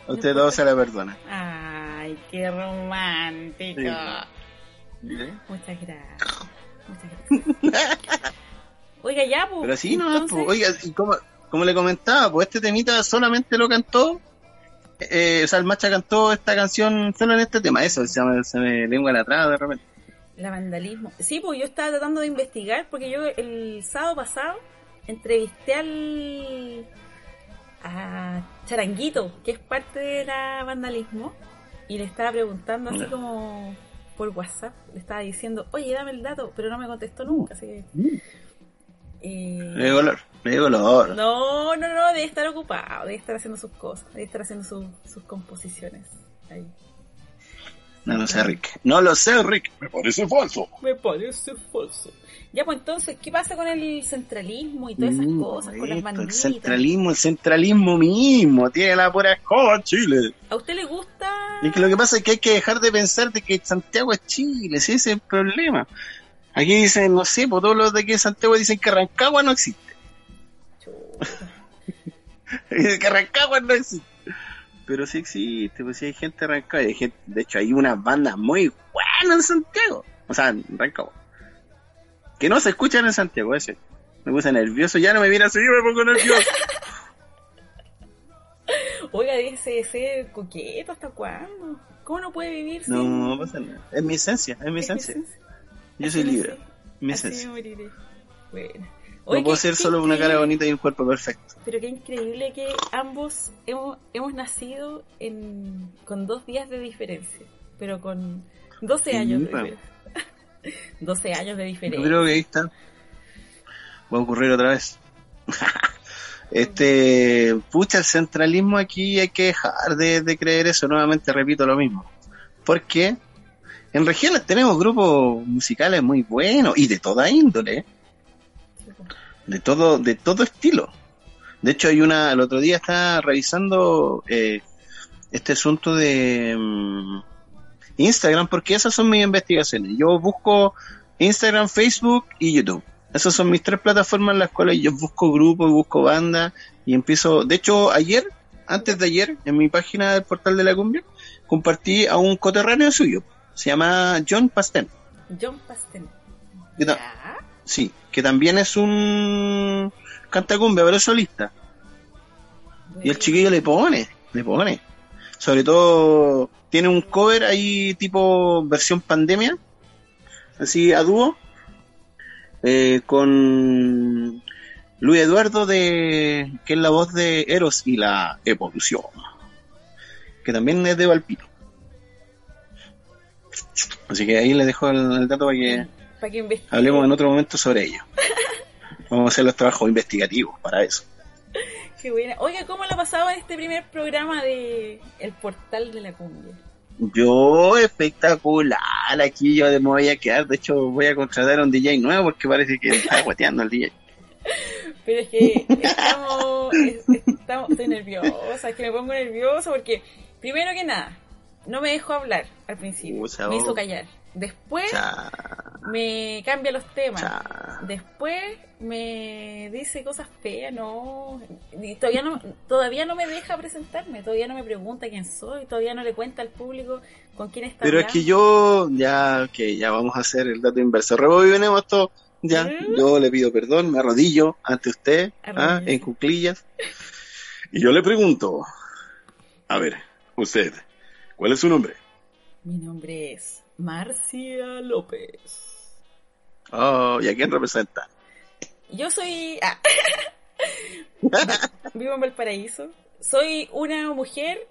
A usted todo se le perdona. Ay, qué romántico. Sí. ¿Eh? Muchas gracias. Muchas gracias. Oiga, ya, pues. Pero así no, entonces- pues, oiga, y como, como le comentaba, pues este temita solamente lo cantó. Eh, o sea, el Macha cantó esta canción solo en este tema, eso, se me, se me lengua la traba de repente. La vandalismo. Sí, pues yo estaba tratando de investigar porque yo el sábado pasado entrevisté al a Charanguito, que es parte de la vandalismo, y le estaba preguntando así como por WhatsApp, le estaba diciendo, oye, dame el dato, pero no me contestó nunca, así que... eh, Le dio color, le dio color. no, no, no, debe estar ocupado, debe estar haciendo sus cosas, debe estar haciendo su- sus composiciones. Ahí. No lo sé, Rick. No lo sé, Rick. Me parece falso. Me parece falso. Ya, pues entonces, ¿qué pasa con el centralismo y todas esas Mm, cosas, con las esto, el banditas? centralismo, el centralismo mismo, tiene la pura escoba Chile. ¿A usted le gusta? Y que lo que pasa es que hay que dejar de pensar de que Santiago es Chile, si ese es el problema. Aquí dicen, no sé, por todos los de aquí de Santiago dicen que Rancagua no existe. Dicen que Rancagua no existe. Pero sí existe, pues sí hay gente de Rancagua. hay gente- de hecho, hay unas bandas muy buenas en Santiago. O sea, en Rancagua. Que no se escuchan en Santiago, ese. Me puse nervioso, ya no me viene así, me pongo nervioso. Oiga, dice ser coqueto, ¿hasta cuándo? ¿Cómo no puede vivir sin...? No, no pasa nada. Es mi esencia, es mi Es mi esencia. Yo soy libre. Mi así esencia. me moriré. Bueno. No puedo qué- ser qué solo una cara bonita y un cuerpo perfecto. Pero qué increíble que ambos hemos, hemos nacido en, con dos días de diferencia, pero con 12 Sí, años de bueno. diferencia. 12 años de Yo diferencia. creo que ahí está. Va a ocurrir otra vez. este, pucha, el centralismo aquí hay que dejar de, de creer eso. Nuevamente repito lo mismo. Porque en regiones tenemos grupos musicales muy buenos y de toda índole, de todo, de todo estilo. De hecho, hay una, el otro día estaba revisando eh, este asunto de mm, Instagram, porque esas son mis investigaciones. Yo busco Instagram, Facebook y YouTube. Esas son mis tres plataformas en las cuales yo busco grupos, busco bandas y empiezo. De hecho, ayer, antes de ayer, en mi página del portal de la cumbia, compartí a un coterráneo suyo. Se llama John Pastén. John Pastel. Ya. Sí, que también es un canta cumbia, pero es solista. Y el chiquillo le pone, le pone. Sobre todo, tiene un cover ahí tipo versión pandemia, así a dúo, eh, con Luis Eduardo, de que es la voz de Eros y la Evolución, que también es de Valpito. Así que ahí le dejo el, el dato para que Para que investigue. hablemos en otro momento sobre ello. Vamos a hacer los trabajos investigativos para eso. Qué buena. Oiga, ¿cómo la pasaba en este primer programa de El Portal de la Cumbia? Yo, espectacular. Aquí yo me voy a quedar. De hecho, voy a contratar a un DJ nuevo porque parece que está guateando el DJ. Pero es que estamos, es- estamos, estoy nerviosa, es que me pongo nerviosa porque, primero que nada, no me dejó hablar al principio, me hizo callar. Después Cha, me cambia los temas. cha. Después me dice cosas feas, no. Y todavía no, todavía no me deja presentarme, todavía no me pregunta quién soy, todavía no le cuenta al público con quién está Pero es que yo, ya, que ya vamos a hacer el dato inverso. Rebobinemos esto. Ya, ¿Mm? yo le pido perdón, me arrodillo ante usted, ¿ah? En cuclillas. Y yo le pregunto, a ver, usted, ¿cuál es su nombre? Mi nombre es Marcia López. Oh, ¿y a quién representa? Yo soy. ah, vivo en Valparaíso. Soy una mujer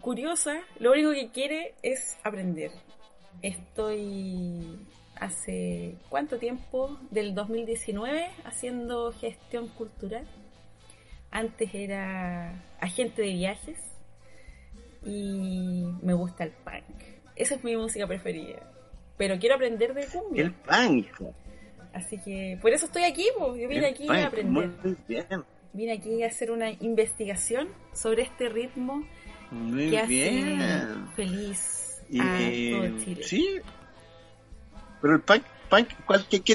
curiosa. Lo único que quiere es aprender. Estoy hace cuánto tiempo, del 2019, haciendo gestión cultural. Antes era agente de viajes y me gusta el punk. Esa es mi música preferida. Pero quiero aprender de cumbia. El punk. Así que por eso estoy aquí, pues. yo vine El aquí punk, a aprender. Muy bien, Vine aquí a hacer una investigación sobre este ritmo muy que hace bien. feliz Y, a todo Chile. sí. Pero el punk, punk ¿cuál, qué, qué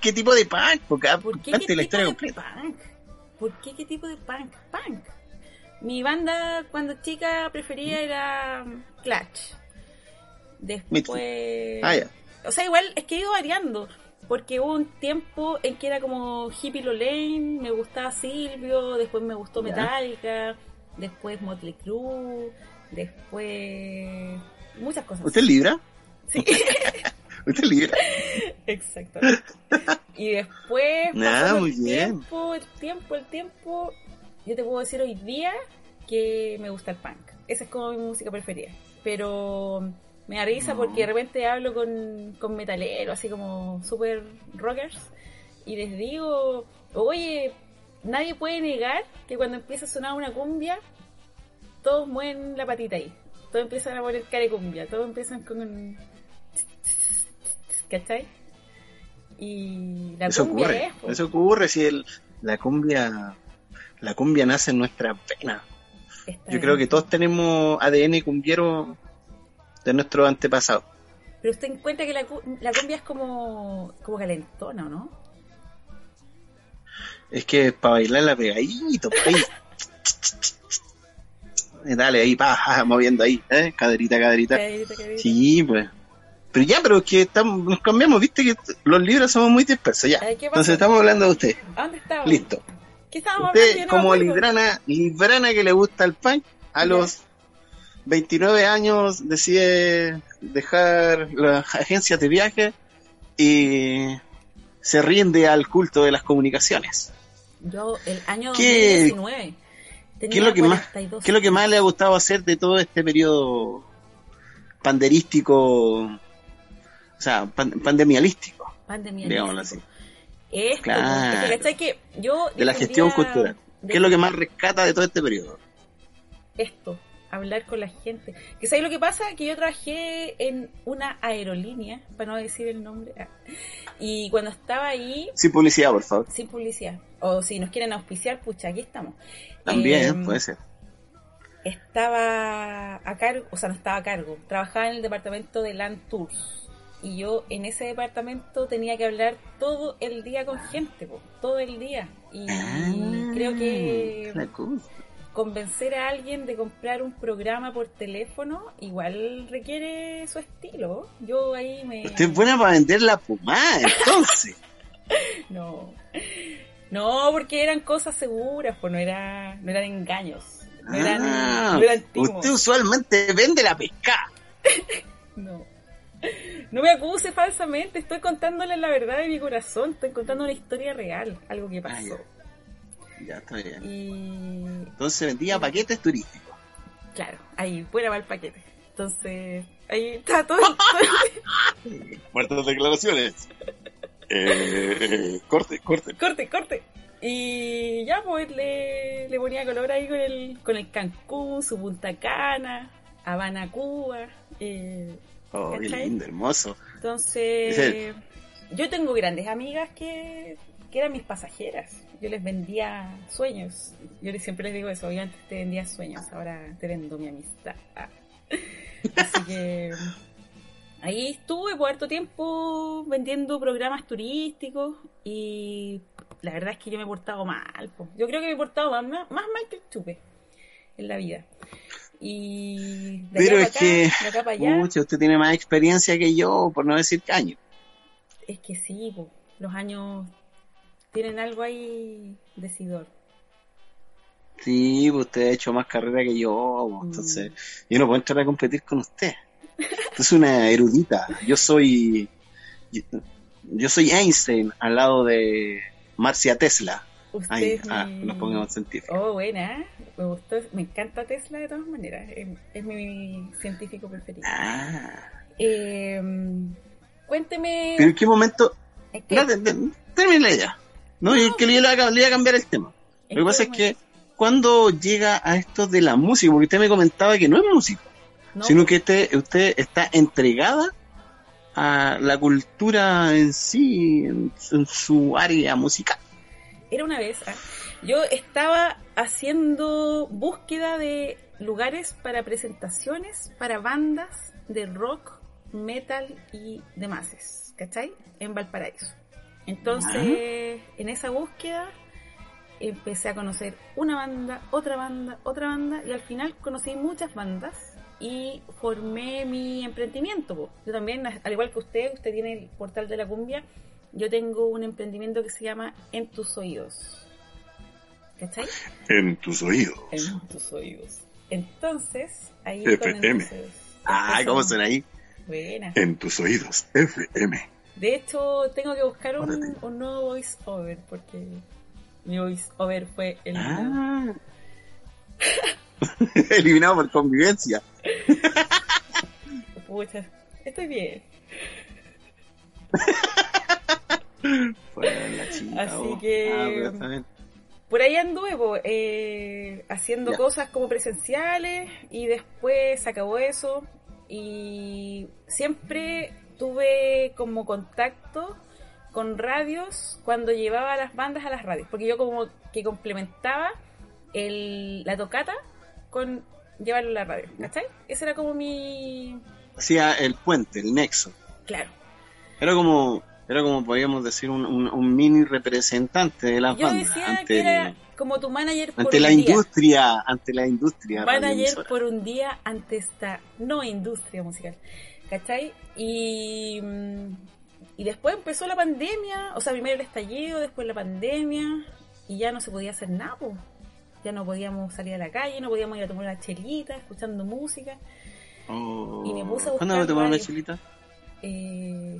¿qué tipo de punk? Porque ¿Por qué qué la tipo de punk? ¿Por qué qué tipo de punk? Punk. Mi banda cuando chica prefería era Clutch. Después... Ah, ya. O sea, igual es que he ido variando. Porque hubo un tiempo en que era como Hippie Lane, me gustaba Silvio, después me gustó. Metallica, después Motley Crue, después muchas cosas. ¿Usted libra? Sí, ¿Usted libra? exactamente. Y después Ah, pasando muy el bien. tiempo, el tiempo, el tiempo, yo te puedo decir hoy día que me gusta el punk. Esa es como mi música preferida. Pero me da risa porque de repente hablo con, con metaleros, así como super rockers, y les digo, oye, nadie puede negar que cuando empieza a sonar una cumbia, todos mueven la patita ahí. Todos empiezan a poner cara de cumbia, todos empiezan con... ¿Cachai? Y la Eso cumbia ocurre. es... Eso ocurre si el, la cumbia la cumbia nace en nuestra pena. Está Yo creo que todos tenemos ADN cumbiero de nuestros antepasados. Pero usted encuentra que la, la cumbia es como, como calentona, ¿o ¿no? Es que para bailarla pegadito, ahí. Eh, Dale ahí, pa, moviendo ahí, ¿eh? Caderita, caderita. Caderita, caderita. Sí, pues. Pero ya, pero es que estamos, nos cambiamos, viste que los libros somos muy dispersos, ya. Entonces estamos hablando de usted. ¿A dónde estábamos? Listo. Usted, como librana, librana que le gusta el punk, a los 29 años decide dejar las agencias de viaje y se rinde al culto de las comunicaciones. Yo, el año ¿Qué- 2019. ¿Qué es, lo que más, 42 ¿Qué es lo que más le ha gustado hacer de todo este periodo panderístico, o sea, pan- pandemialístico, Pandemia. digámoslo así, Esto, Claro. es que, yo de la gestión cultural? de- ¿Qué es lo que más rescata de todo este periodo? Esto, hablar con la gente. Que sabes lo que pasa? Que yo trabajé en una aerolínea, para no decir el nombre, y cuando estaba ahí, Sin publicidad, por favor. sin publicidad, o si nos quieren auspiciar, pucha, aquí estamos. También, Eh, puede ser. estaba a cargo, o sea, no estaba a cargo, trabajaba en el departamento de Land Tours y yo en ese departamento tenía que hablar todo el día con gente, po, todo el día. Y Ah, creo que convencer a alguien de comprar un programa por teléfono igual requiere su estilo. Yo ahí me... Usted es buena para vender la pomada, entonces. No. No, porque eran cosas seguras, pues no, era, no eran engaños. No eran, Ah, no eran timos. usted usualmente vende la pesca. No. No me acuse falsamente, estoy contándole la verdad de mi corazón, estoy contando una historia real, algo que pasó. Ya está bien. y Entonces vendía paquetes turísticos. claro, ahí fuera va el paquete. Entonces, ahí está todo. Fuertes declaraciones. Eh, corte, corte. corte, corte. Y ya pues le, le ponía color ahí con el, con el Cancún, su Punta Cana, Habana, Cuba. eh, Oh, qué lindo, hermoso. Entonces, yo tengo grandes amigas que, que eran mis pasajeras. Yo les vendía sueños. Yo les- siempre les digo eso. Yo antes te vendía sueños, ahora te vendo mi amistad. Así que ahí estuve por harto tiempo vendiendo programas turísticos y la verdad es que yo me he portado mal. po. Yo creo que me he portado más, más, más mal que el chupe en la vida. Y de Pero acá es que, acá, de acá para allá. pucha, usted tiene más experiencia que yo, por no decir caño. Es que sí, po, los años tienen algo ahí decidor. Sí, pues usted ha hecho más carrera que yo, Mm. pues, entonces yo no puedo entrar a competir con usted. Usted es una erudita. Yo soy, yo, yo soy Einstein al lado de Marcia Tesla. Ahí, ah, mi- nos pongamos científicos. Oh, buena. Me gustó, me encanta Tesla de todas maneras. Es, es mi científico preferido. Ah, Eh, cuénteme. pero en qué momento, es que- no, la idea. No, y que le iba, a, le iba a cambiar el tema. ¿en Lo que pasa es que cuando llega a esto de la música, porque usted me comentaba que no es músico, No, sino que usted, usted está entregada a la cultura en sí, en, en su área musical. Era una vez, ah, yo estaba haciendo búsqueda de lugares para presentaciones para bandas de rock, metal y demás, ¿cachai? En Valparaíso. Entonces, en esa búsqueda empecé a conocer una banda, otra banda, otra banda y al final conocí muchas bandas y formé mi emprendimiento. Yo también, al igual que usted, usted tiene el portal de la cumbia, yo tengo un emprendimiento que se llama En tus oídos. ¿Cachai? En tus oídos. En tus oídos. Entonces, ahí FM. Ah, ¿cómo suena ahí? Buena. En tus oídos. FM. De hecho, tengo que buscar un, un nuevo voice over porque mi voice over fue el Ah. Eliminado por convivencia. Pucha, estoy bien. La chica, Así oh. que- Ah. Por ahí anduve eh, haciendo Ya. cosas como presenciales y después se acabó eso y siempre tuve como contacto con radios cuando llevaba las bandas a las radios, porque yo como que complementaba el, la tocata con llevarlo a la radio, ¿cachai? Ese era como mi... Hacía el puente, el nexo. Claro. Era como, era como podríamos decir, un, un- un mini representante de las Yo bandas. decía ante que era como tu manager por ante un la día. industria, ante la industria. manager por un día ante esta no industria musical. ¿Cachai? Y, mm, y después empezó la pandemia, o sea, primero el estallido, después la pandemia, y ya no se podía hacer nada, po. ya no podíamos salir a la calle, no podíamos ir a tomar una chelita, escuchando música. Oh. Y me puse a ¿Cuándo me tomaron una radio. chilita? Eh,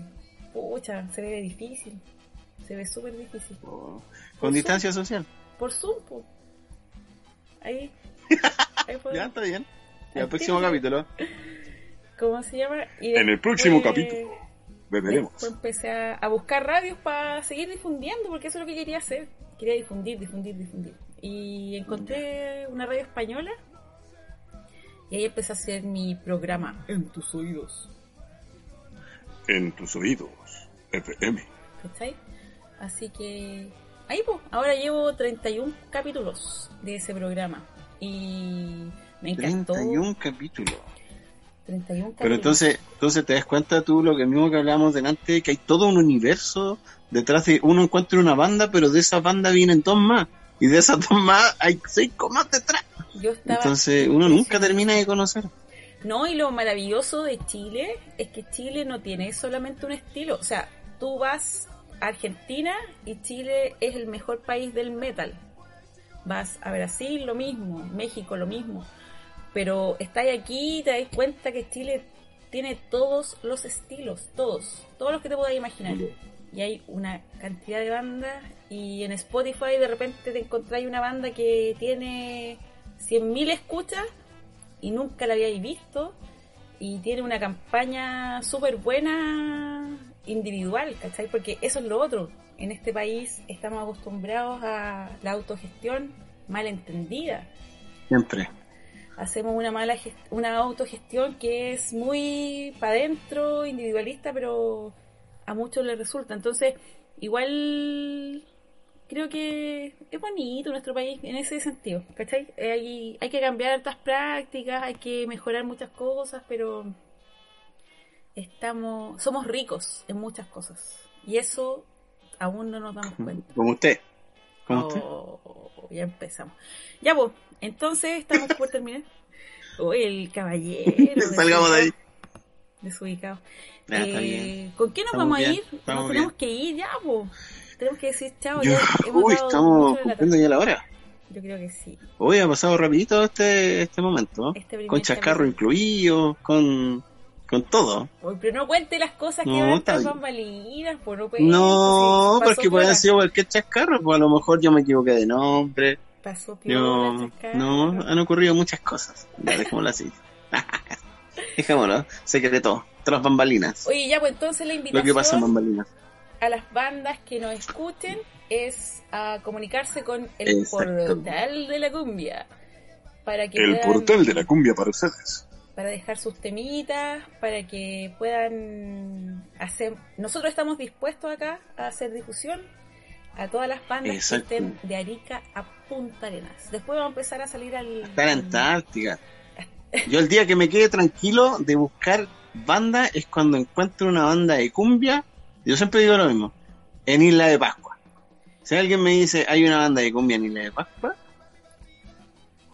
pucha, se ve difícil, se ve súper difícil. Oh. Por Con distancia social. Por Zoom, po. Ahí. Ahí Ya, está bien. Al Ya, el próximo capítulo. ¿Cómo se llama? Y En el próximo capítulo. Después empecé a, a buscar radios para seguir difundiendo, porque eso es lo que quería hacer. Quería difundir, difundir, difundir. Y encontré una radio española y ahí empecé a hacer mi programa En tus oídos. En tus oídos. FM. ¿Cachai? Así que ahí pues, ahora llevo 31 capítulos de ese programa y me encantó. 31 capítulos. 31 Pero capítulos. entonces, entonces te das cuenta tú lo que mismo que hablábamos delante, que hay todo un universo detrás de uno encuentra una banda, pero de esa banda vienen dos más. Y de esas dos más hay cinco más detrás. Yo estaba Entonces uno nunca termina de conocer. No, y lo maravilloso de Chile es que Chile no tiene solamente un estilo. O sea, tú vas a Argentina y Chile es el mejor país del metal. Vas a Brasil lo mismo, México lo mismo. Pero estás aquí y te das cuenta que Chile tiene todos los estilos, todos, todos los que te puedas imaginar. Y hay una cantidad de bandas y en Spotify de repente te encontráis una banda que tiene 100.000 escuchas y nunca la habíais visto y tiene una campaña súper buena individual, ¿cachai? Porque eso es lo otro. En este país estamos acostumbrados a la autogestión mal entendida. Siempre. Hacemos una mala una autogestión que es muy para adentro, individualista, pero a muchos les resulta. Entonces, igual creo que es bonito nuestro país en ese sentido, ¿cachai? Eh, Hay, hay que cambiar estas prácticas, hay que mejorar muchas cosas, pero estamos, somos ricos en muchas cosas. Y eso aún no nos damos cuenta. Como usted. Como usted. Oh, ya empezamos. Ya, pues, entonces estamos por terminar. Uy, el caballero. Salgamos de ahí. Desubicado. Ya, está Eh, bien. ¿Con qué nos Estamos vamos bien, a ir? estamos Nos tenemos que ir ya, pues. Tenemos que decir chao. Yo- uy, estamos cumpliendo ya la hora. Yo creo que sí. Hoy ha pasado rapidito este, este momento. Este con chascarro incluido, con, con todo. Uy, pero no cuente las cosas que No, van bien. bambalinas, pues no pues, porque puede haber sido cualquier chascarro, pues a lo mejor yo me equivoqué de nombre. Pasó Yo, chascarro. no, han ocurrido muchas cosas. Ya, dejémoslo así. Dejémoslo, secreto, tras bambalinas. Oye, ya, pues entonces la Lo que pasa en invitación bambalinas. A las bandas que nos escuchen es a comunicarse con el portal de la cumbia. Para que El puedan- portal de la cumbia para ustedes. para dejar sus temitas, para que puedan hacer... Nosotros estamos dispuestos acá a hacer difusión a todas las bandas Exacto. que estén de Arica a Punta Arenas. Después vamos a empezar a salir al... Está en Antártica. Yo el día que me quede tranquilo de buscar banda es cuando encuentro una banda de cumbia. Yo siempre digo lo mismo. En Isla de Pascua. Si alguien me dice hay una banda de cumbia en Isla de Pascua.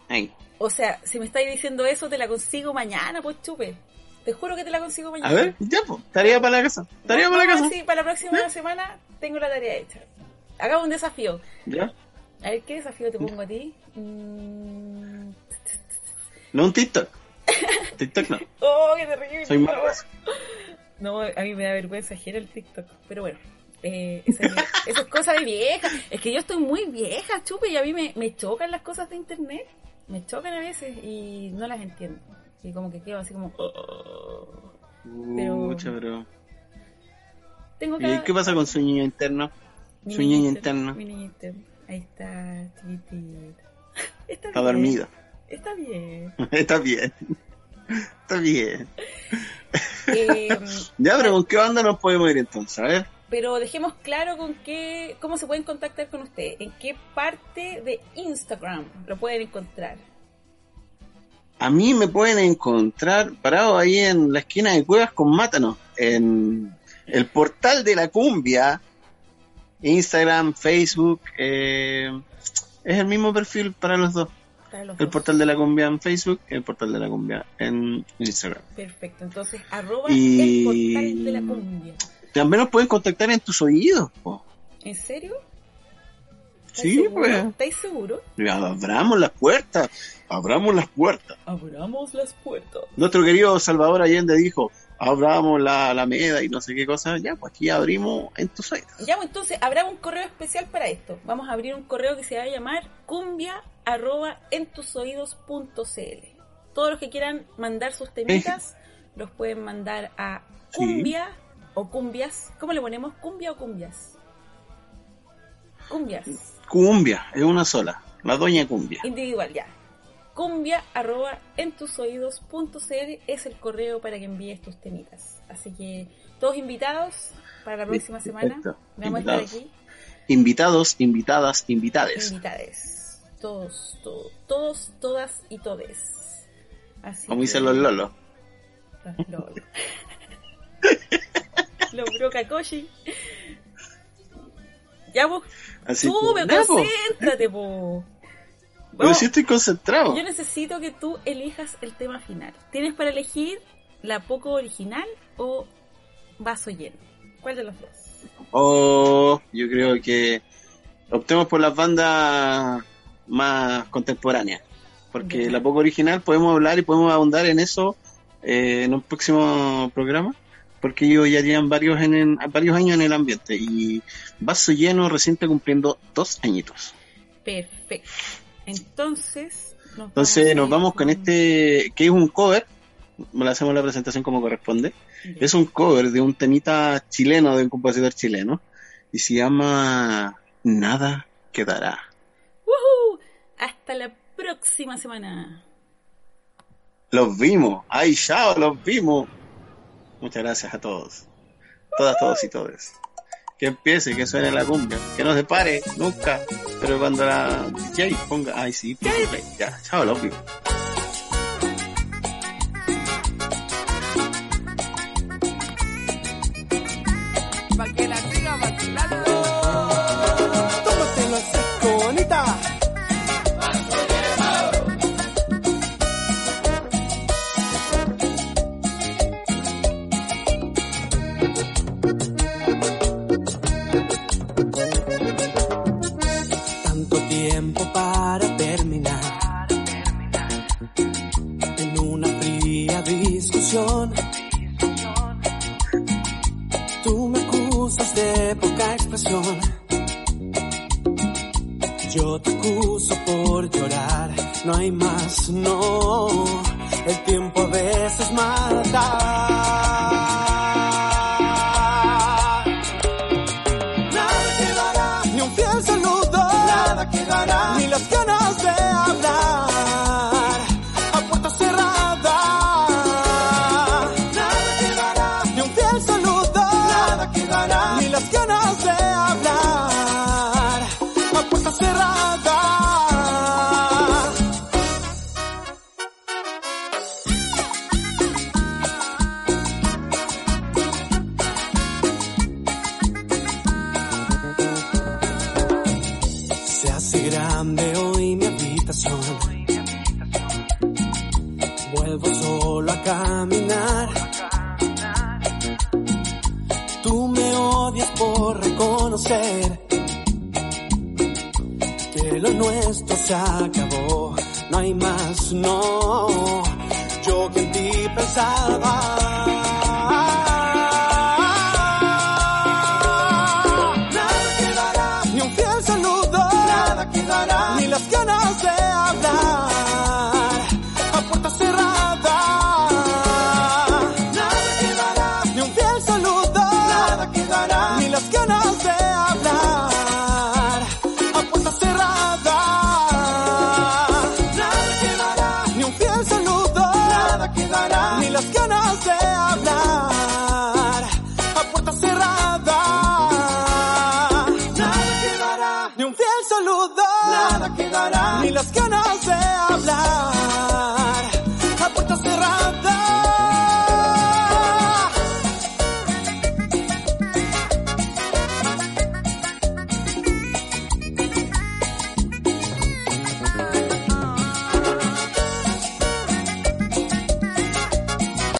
Ahí. O sea, si me estáis diciendo eso, te la consigo mañana, pues chupe. Te juro que te la consigo mañana. A ver, ya pues, tarea para la casa. Tarea para la casa. si para la próxima semana tengo la tarea hecha. Hagamos un desafío. ¿Ya? A ver, ¿qué desafío te pongo a ti? Mm, No un TikTok. TikTok no. Oh, qué terrible. Soy malo. No, a mí me da vergüenza ajena el TikTok. Pero bueno, eh, esa, es, esa es cosa de vieja. Es que yo estoy muy vieja, chupe, y a mí me, me chocan las cosas de internet. Me chocan a veces y no las entiendo. Y como que quedo así como... oh. Pero- Mucho, pero. Tengo ¿Y qué pasa con su niño interno? Mi Su niño niño interno, interno. Mi niño interno. Ahí está, chiquitito. Está, Está. Está bien. Está bien. Está bien. Eh, Ya, pero ¿con qué banda nos podemos ir entonces? A ver. pero dejemos claro con qué, cómo se pueden contactar con usted. En qué parte de Instagram lo pueden encontrar. A mí me pueden encontrar parado ahí en la esquina de Cuevas con Mátanos, en el portal de la cumbia, Instagram, Facebook, eh, es el mismo perfil para los dos. El portal de la cumbia en Facebook, el portal de la cumbia en Instagram. Perfecto. Entonces, arroba Y- el portal de la cumbia. También nos pueden contactar en tus oídos. po. ¿En serio? ¿Estáis Sí, seguro? pues. ¿Estáis seguros? Abramos las puertas, abramos las puertas. Abramos las puertas. Nuestro querido Salvador Allende dijo, abramos la Alameda y no sé qué cosa. Ya, pues aquí abrimos en tus oídos. Ya, pues, entonces, habrá un correo especial para esto. Vamos a abrir un correo que se va a llamar cumbia arroba entusoidos.cl. Todos los que quieran mandar sus temitas los pueden mandar a Sí. cumbia o cumbias. ¿Cómo le ponemos? ¿Cumbia o cumbias? Cumbias. Cumbia, es una sola, la doña cumbia. Individual, ya. Cumbia arroba entusoidos.cl es el correo para que envíes tus temitas. Así que todos invitados para la próxima semana. Perfecto. Vamos a estar Invitados. aquí. Invitados, invitadas, invitades. Invitades. Todos, to- todos, todas y todes. Así Como dicen los lolos. importa. Lo odio. Los Brocacoshi. Ya vos, Así nada, po. concéntrate, po. Pero estoy concentrado. Yo necesito que tú elijas el tema final. Tienes para elegir la poco original o vaso lleno. ¿Cuál de los dos? O yo creo que optemos por las bandas más contemporáneas. Porque la poco original podemos hablar y podemos ahondar en eso eh, en un próximo programa. Porque ellos ya llevan varios, en, en- varios años en el ambiente. Y Vaso Lleno recién está cumpliendo dos añitos. Perfecto. Entonces, nos Entonces a nos vamos con este, que es un cover. Le hacemos la presentación como corresponde. Es un cover de un temita chileno, de un compositor chileno. Y se llama Nada Quedará. Hasta la próxima semana. Los vimos. ¡Ay, chao! Los vimos. Muchas gracias a todos. Todas, todos y todes. Que empiece, que suene la cumbia. Que no se pare, nunca. Pero cuando la DJ ponga... ¡Ay, sí! Ya, chao, los vimos. Discusión. Tú me acusas de poca expresión. Yo te acuso por llorar, no hay más, no. El tiempo a veces mata.